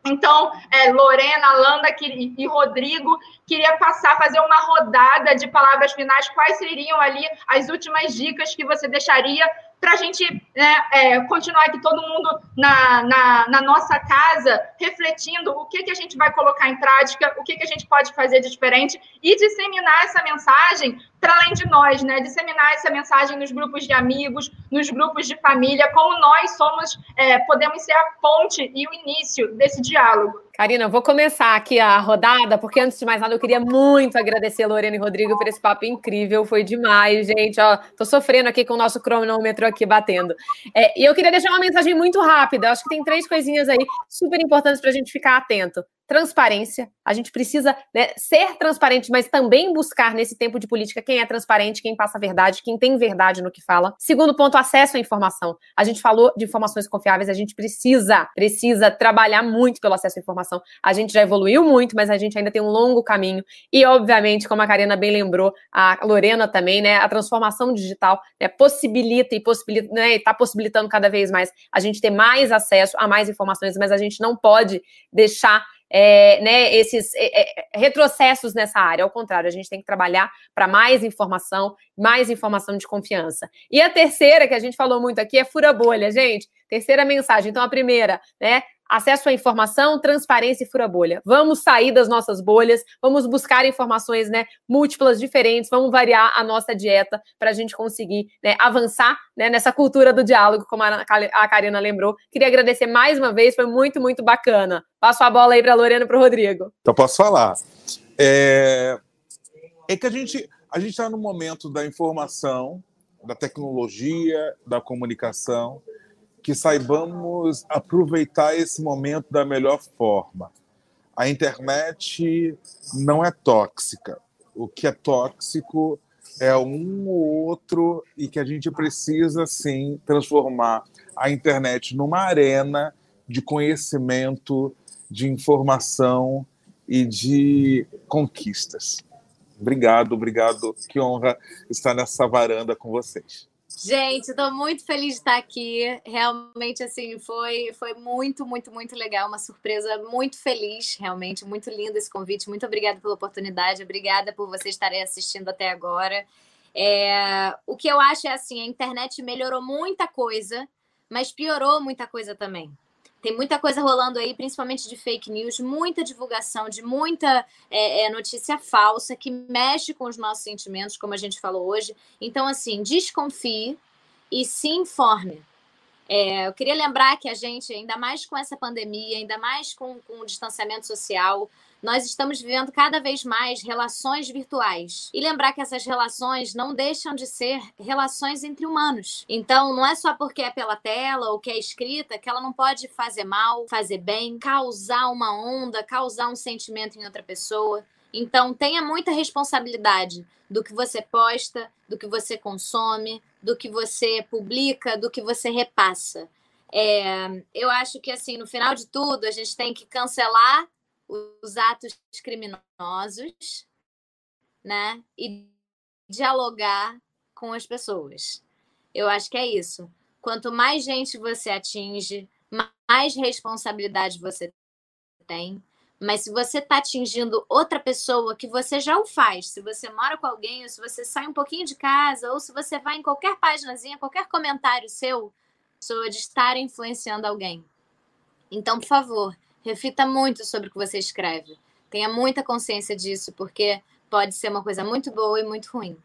Então, é, Lorena, Landa e Rodrigo, queria passar, fazer uma rodada de palavras finais. Quais seriam ali as últimas dicas que você deixaria para a gente né, é, continuar aqui todo mundo na, na, na, nossa casa, refletindo o que, que a gente vai colocar em prática, o que, que a gente pode fazer de diferente e disseminar essa mensagem para além de nós, né? Disseminar essa mensagem nos grupos de amigos, nos grupos de família, como nós somos, é, podemos ser a ponte e o início desse diálogo. Karina, eu vou começar aqui a rodada, porque antes de mais nada eu queria muito agradecer a Lorena e Rodrigo por esse papo incrível, foi demais, gente. Ó, tô sofrendo aqui com o nosso cronômetro aqui batendo. É, e eu queria deixar uma mensagem muito rápida. Acho que tem três coisinhas aí super importantes para a gente ficar atento transparência. A gente precisa né, ser transparente, mas também buscar nesse tempo de política quem é transparente, quem passa a verdade, quem tem verdade no que fala. Segundo ponto, acesso à informação. A gente falou de informações confiáveis, a gente precisa, precisa trabalhar muito pelo acesso à informação. A gente já evoluiu muito, mas a gente ainda tem um longo caminho. E, obviamente, como a Karina bem lembrou, a Lorena também, né? A transformação digital né, possibilita e possibilita, né, está possibilitando cada vez mais a gente ter mais acesso a mais informações, mas a gente não pode deixar é, né, esses é, é, retrocessos nessa área. Ao contrário, a gente tem que trabalhar para mais informação, mais informação de confiança. E a terceira, que a gente falou muito aqui, é fura bolha, gente. Terceira mensagem. Então, a primeira, né? Acesso à informação, transparência e fura bolha. Vamos sair das nossas bolhas, vamos buscar informações né, múltiplas, diferentes, vamos variar a nossa dieta para a gente conseguir né, avançar né, nessa cultura do diálogo, como a, Karina lembrou. Queria agradecer mais uma vez, foi muito, muito bacana. Passo a bola aí para a Lorena e para o Rodrigo. Então, posso falar. É, é que a gente a está no momento da informação, da tecnologia, da comunicação, que saibamos aproveitar esse momento da melhor forma. A internet não é tóxica. O que é tóxico é um ou outro e que a gente precisa sim transformar a internet numa arena de conhecimento, de informação e de conquistas. Obrigado, obrigado. Que honra estar nessa varanda com vocês. Gente, estou muito feliz de estar aqui. Realmente, assim, foi, foi muito, muito, muito legal. Uma surpresa muito feliz, realmente. Muito lindo esse convite. Muito obrigada pela oportunidade. Obrigada por vocês estarem assistindo até agora. É, o que eu acho é assim: a internet melhorou muita coisa, mas piorou muita coisa também. Tem muita coisa rolando aí, principalmente de fake news, muita divulgação de muita é, é, notícia falsa que mexe com os nossos sentimentos, como a gente falou hoje. Então, assim, desconfie e se informe. É, eu queria lembrar que a gente, ainda mais com essa pandemia, ainda mais com, com o distanciamento social, nós estamos vivendo cada vez mais relações virtuais. E lembrar que essas relações não deixam de ser relações entre humanos. Então, não é só porque é pela tela ou que é escrita que ela não pode fazer mal, fazer bem, causar uma onda, causar um sentimento em outra pessoa. Então, tenha muita responsabilidade do que você posta, do que você consome, do que você publica, do que você repassa. É, eu acho que, assim, no final de tudo, a gente tem que cancelar os atos criminosos, né? E dialogar com as pessoas. Eu acho que é isso. Quanto mais gente você atinge, mais responsabilidade você tem. Mas se você está atingindo outra pessoa que você já o faz, se você mora com alguém, ou se você sai um pouquinho de casa, ou se você vai em qualquer páginazinha, qualquer comentário seu, de estar influenciando alguém. Então, por favor, reflita muito sobre o que você escreve. Tenha muita consciência disso, porque pode ser uma coisa muito boa e muito ruim.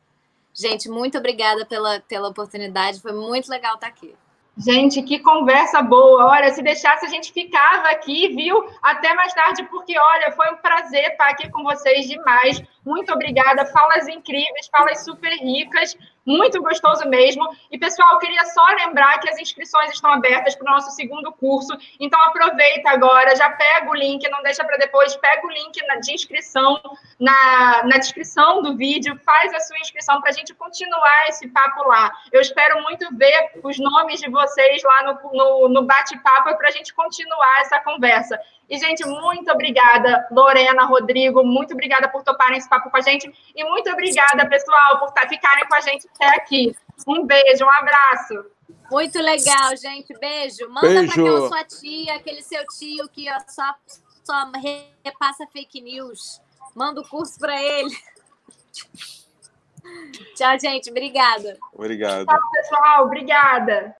Gente, muito obrigada pela, pela oportunidade. Foi muito legal estar aqui. Gente, que conversa boa. Olha, se deixasse, a gente ficava aqui, viu? Até mais tarde, porque, olha, foi um prazer estar aqui com vocês demais. Muito obrigada. Falas incríveis, falas super ricas. Muito gostoso mesmo. E, pessoal, queria só lembrar que as inscrições estão abertas para o nosso segundo curso. Então, aproveita agora, já pega o link, não deixa para depois, pega o link de inscrição na, na descrição do vídeo, faz a sua inscrição para a gente continuar esse papo lá. Eu espero muito ver os nomes de vocês lá no, no, no bate-papo para a gente continuar essa conversa. E, gente, muito obrigada, Lorena, Rodrigo, muito obrigada por toparem esse papo com a gente. E muito obrigada, pessoal, por tá, ficarem com a gente até aqui. Um beijo, um abraço. Muito legal, gente. Beijo. Manda para aquela sua tia, aquele seu tio que ó, só, só repassa fake news. Manda o curso para ele. Tchau, gente. Obrigada. Obrigado. Tchau, pessoal. Obrigada.